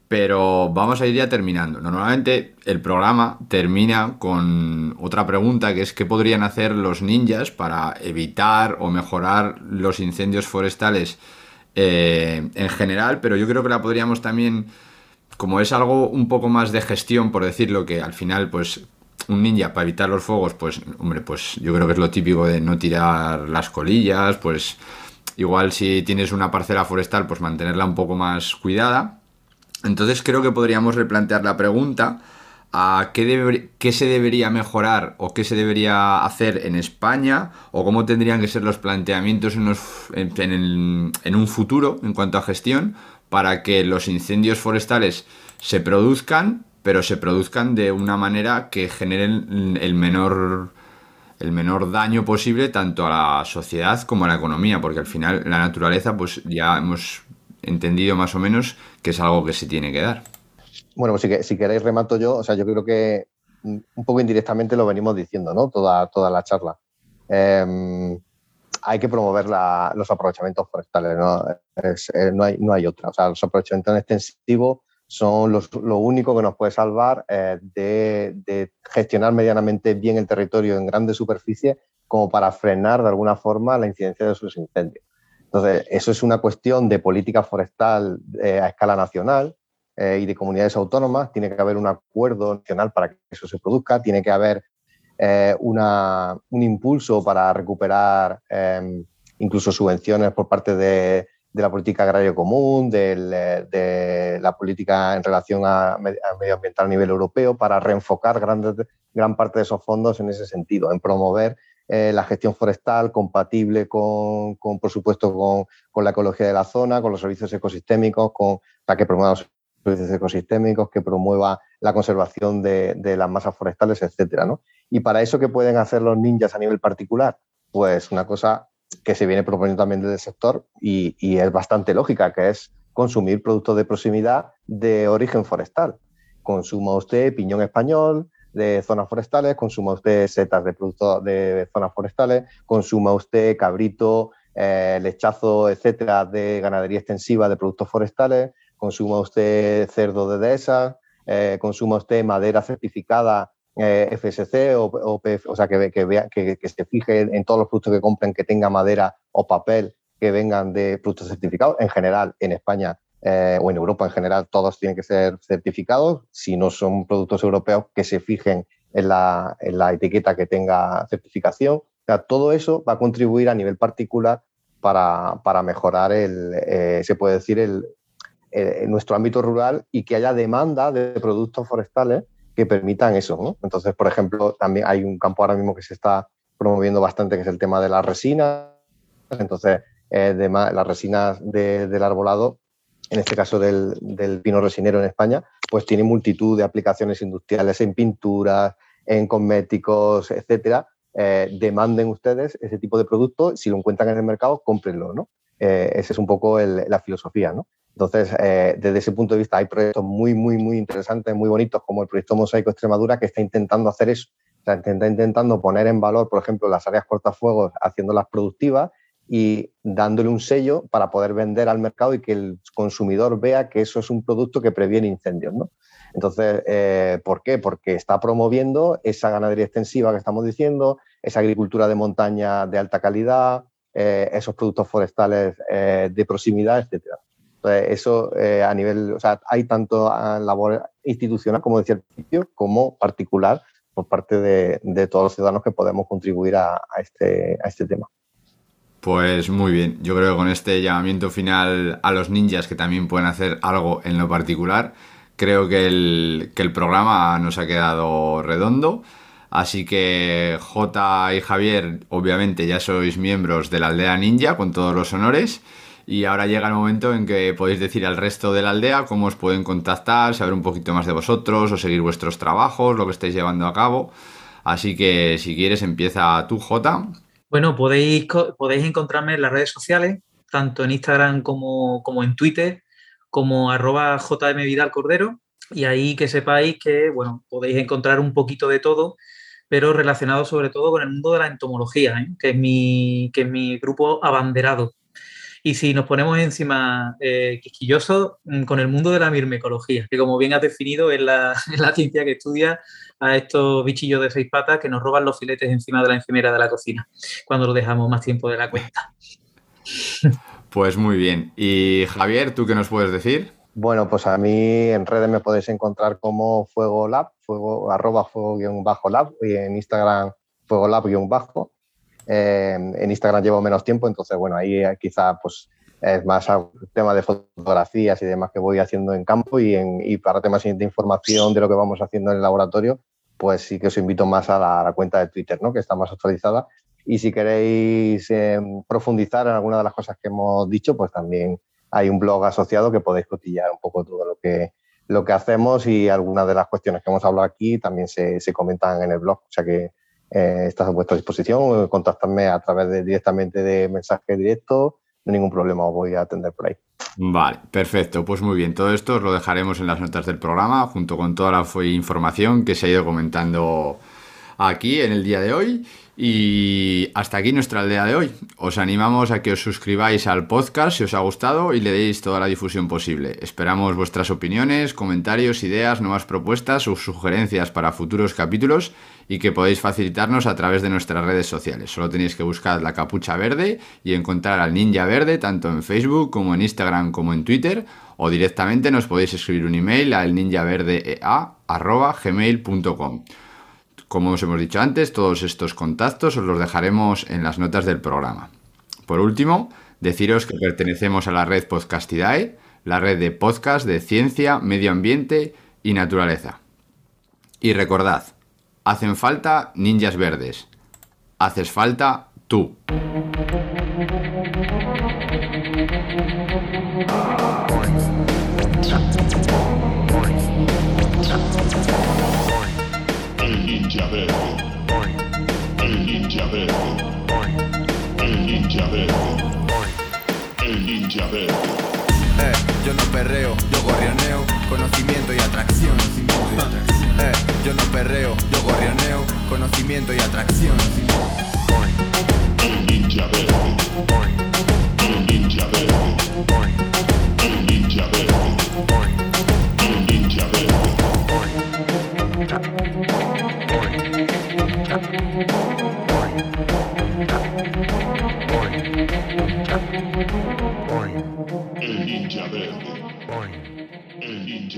pero vamos a ir ya terminando. Normalmente el programa termina con otra pregunta que es ¿qué podrían hacer los ninjas para evitar o mejorar los incendios forestales? Eh, en general, pero yo creo que la podríamos también, como es algo un poco más de gestión, por decirlo, que al final, pues un ninja para evitar los fuegos, pues hombre, pues yo creo que es lo típico de no tirar las colillas, pues igual si tienes una parcela forestal, pues mantenerla un poco más cuidada. Entonces creo que podríamos replantear la pregunta a qué, se debería mejorar o qué se debería hacer en España o cómo tendrían que ser los planteamientos en, un futuro en cuanto a gestión para que los incendios forestales se produzcan, pero se produzcan de una manera que generen el menor el menor daño posible tanto a la sociedad como a la economía, porque al final la naturaleza pues ya hemos entendido más o menos que es algo que se tiene que dar. Bueno, pues si, queréis remato yo, o sea, yo creo que un poco indirectamente lo venimos diciendo, ¿no? Toda, toda la charla. Em, hay que promover los aprovechamientos forestales, ¿no? Eh, no, hay, no hay otra. O sea, los aprovechamientos extensivos son lo único que nos puede salvar eh, de, gestionar medianamente bien el territorio en grandes superficies como para frenar de alguna forma la incidencia de sus incendios. Entonces, eso es una cuestión de política forestal eh, a escala nacional eh, y de comunidades autónomas, tiene que haber un acuerdo nacional para que eso se produzca, tiene que haber eh, un impulso para recuperar em, incluso subvenciones por parte de, la política agraria común, de, la política en relación a, medioambiental a nivel europeo, para reenfocar gran parte de esos fondos en ese sentido, en promover eh, la gestión forestal compatible con, por supuesto, con, la ecología de la zona, con los servicios ecosistémicos, con, para que promueva los servicios ecosistémicos, que promueva la conservación de, las masas forestales, etcétera, ¿no? Y para eso, ¿qué pueden hacer los ninjas a nivel particular? Pues una cosa que se viene proponiendo también desde el sector y, es bastante lógica, que es consumir productos de proximidad de origen forestal. Consuma usted piñón español de zonas forestales, consuma usted setas de productos de zonas forestales, consuma usted cabrito, eh, lechazo, etcétera, de ganadería extensiva de productos forestales, consuma usted cerdo de dehesa, eh, consuma usted madera certificada eh, FSC o, o, o sea, que, que, vea, que, se fije en todos los productos que compren que tenga madera o papel que vengan de productos certificados. En general, en España eh, o en Europa en general, todos tienen que ser certificados. Si no son productos europeos, que se fijen en la, en la etiqueta que tenga certificación. O todo eso va a contribuir a nivel particular para, para mejorar el, eh, se puede decir, el, el, nuestro ámbito rural y que haya demanda de productos forestales que permitan eso. ¿no? Entonces, por ejemplo, también hay un campo ahora mismo que se está promoviendo bastante, que es el tema de las resinas. Entonces, eh, de, las resinas de, del arbolado, en este caso del, del, pino resinero en España, pues tiene multitud de aplicaciones industriales en pinturas, en cosméticos, etcétera. Eh, demanden ustedes ese tipo de producto, si lo encuentran en el mercado, cómprenlo, ¿no? Eh, esa es un poco la filosofía, ¿no? Entonces, eh, desde ese punto de vista, hay proyectos muy, muy, muy interesantes, muy bonitos, como el proyecto Mosaico Extremadura, que está intentando hacer eso. O sea, está intentando poner en valor, por ejemplo, las áreas cortafuegos, haciéndolas productivas y dándole un sello para poder vender al mercado y que el consumidor vea que eso es un producto que previene incendios. ¿no? Entonces, eh, ¿por qué? Porque está promoviendo esa ganadería extensiva que estamos diciendo, esa agricultura de montaña de alta calidad, eh, esos productos forestales eh, de proximidad, etcétera. Entonces, eso eh, a nivel, o sea, hay tanto labor institucional, como decía al principio, como particular por parte de, de todos los ciudadanos que podemos contribuir a, a, este, a este tema. Pues muy bien, yo creo que con este llamamiento final a los ninjas que también pueden hacer algo en lo particular, creo que el, que el programa nos ha quedado redondo. Así que J y Javier, obviamente ya sois miembros de la aldea ninja con todos los honores. Y ahora llega el momento en que podéis decir al resto de la aldea cómo os pueden contactar, saber un poquito más de vosotros o seguir vuestros trabajos, lo que estáis llevando a cabo. Así que si quieres empieza tú, Jota. Bueno, podéis, podéis encontrarme en las redes sociales, tanto en Instagram como, como en Twitter, como arroba jmvidalcordero. Y ahí que sepáis que, bueno, podéis encontrar un poquito de todo, pero relacionado sobre todo con el mundo de la entomología, ¿eh? que, es mi, que es mi grupo abanderado. Y si nos ponemos encima eh, quisquillosos mm, con el mundo de la mirmecología, que como bien has definido es la, la, ciencia que estudia a estos bichillos de seis patas que nos roban los filetes encima de la encimera de la cocina, cuando lo dejamos más tiempo de la cuenta. Pues muy bien. Y Javier, ¿tú qué nos puedes decir? Bueno, pues a mí en redes me podéis encontrar como Fuego Lab, fuego, arroba fuego-lab y en Instagram Fuego Lab-bajo. Eh, en Instagram llevo menos tiempo, entonces, bueno, ahí quizá pues es más tema de fotografías y demás que voy haciendo en campo y, en, y para temas de información de lo que vamos haciendo en el laboratorio, pues sí que os invito más a la, a la cuenta de Twitter, ¿no? que está más actualizada. Y si queréis eh, profundizar en alguna de las cosas que hemos dicho, pues también hay un blog asociado que podéis cotillar un poco todo lo que, lo que hacemos y algunas de las cuestiones que hemos hablado aquí también se, se comentan en el blog. O sea que eh, estás a vuestra disposición, contactarme a través de directamente de mensaje directo, no hay ningún problema, os voy a atender por ahí. Vale, perfecto, pues muy bien, todo esto os lo dejaremos en las notas del programa junto con toda la información que se ha ido comentando aquí en el día de hoy. Y hasta aquí nuestra aldea de hoy. Os animamos a que os suscribáis al podcast si os ha gustado y le deis toda la difusión posible. Esperamos vuestras opiniones, comentarios, ideas, nuevas propuestas o sugerencias para futuros capítulos y que podéis facilitarnos a través de nuestras redes sociales. Solo tenéis que buscar la capucha verde y encontrar al ninja verde tanto en Facebook como en Instagram como en Twitter o directamente nos podéis escribir un email al ninjaverdea.gmail.com. Como os hemos dicho antes, todos estos contactos os los dejaremos en las notas del programa. Por último, deciros que pertenecemos a la red Podcastidae, la red de podcast de ciencia, medio ambiente y naturaleza. Y recordad, hacen falta ninjas verdes. Haces falta tú. Yo no perreo, yo gorrioneo, conocimiento y atracción. Eh, yo no perreo, yo gorrioneo, conocimiento y atracción. Ninja verde.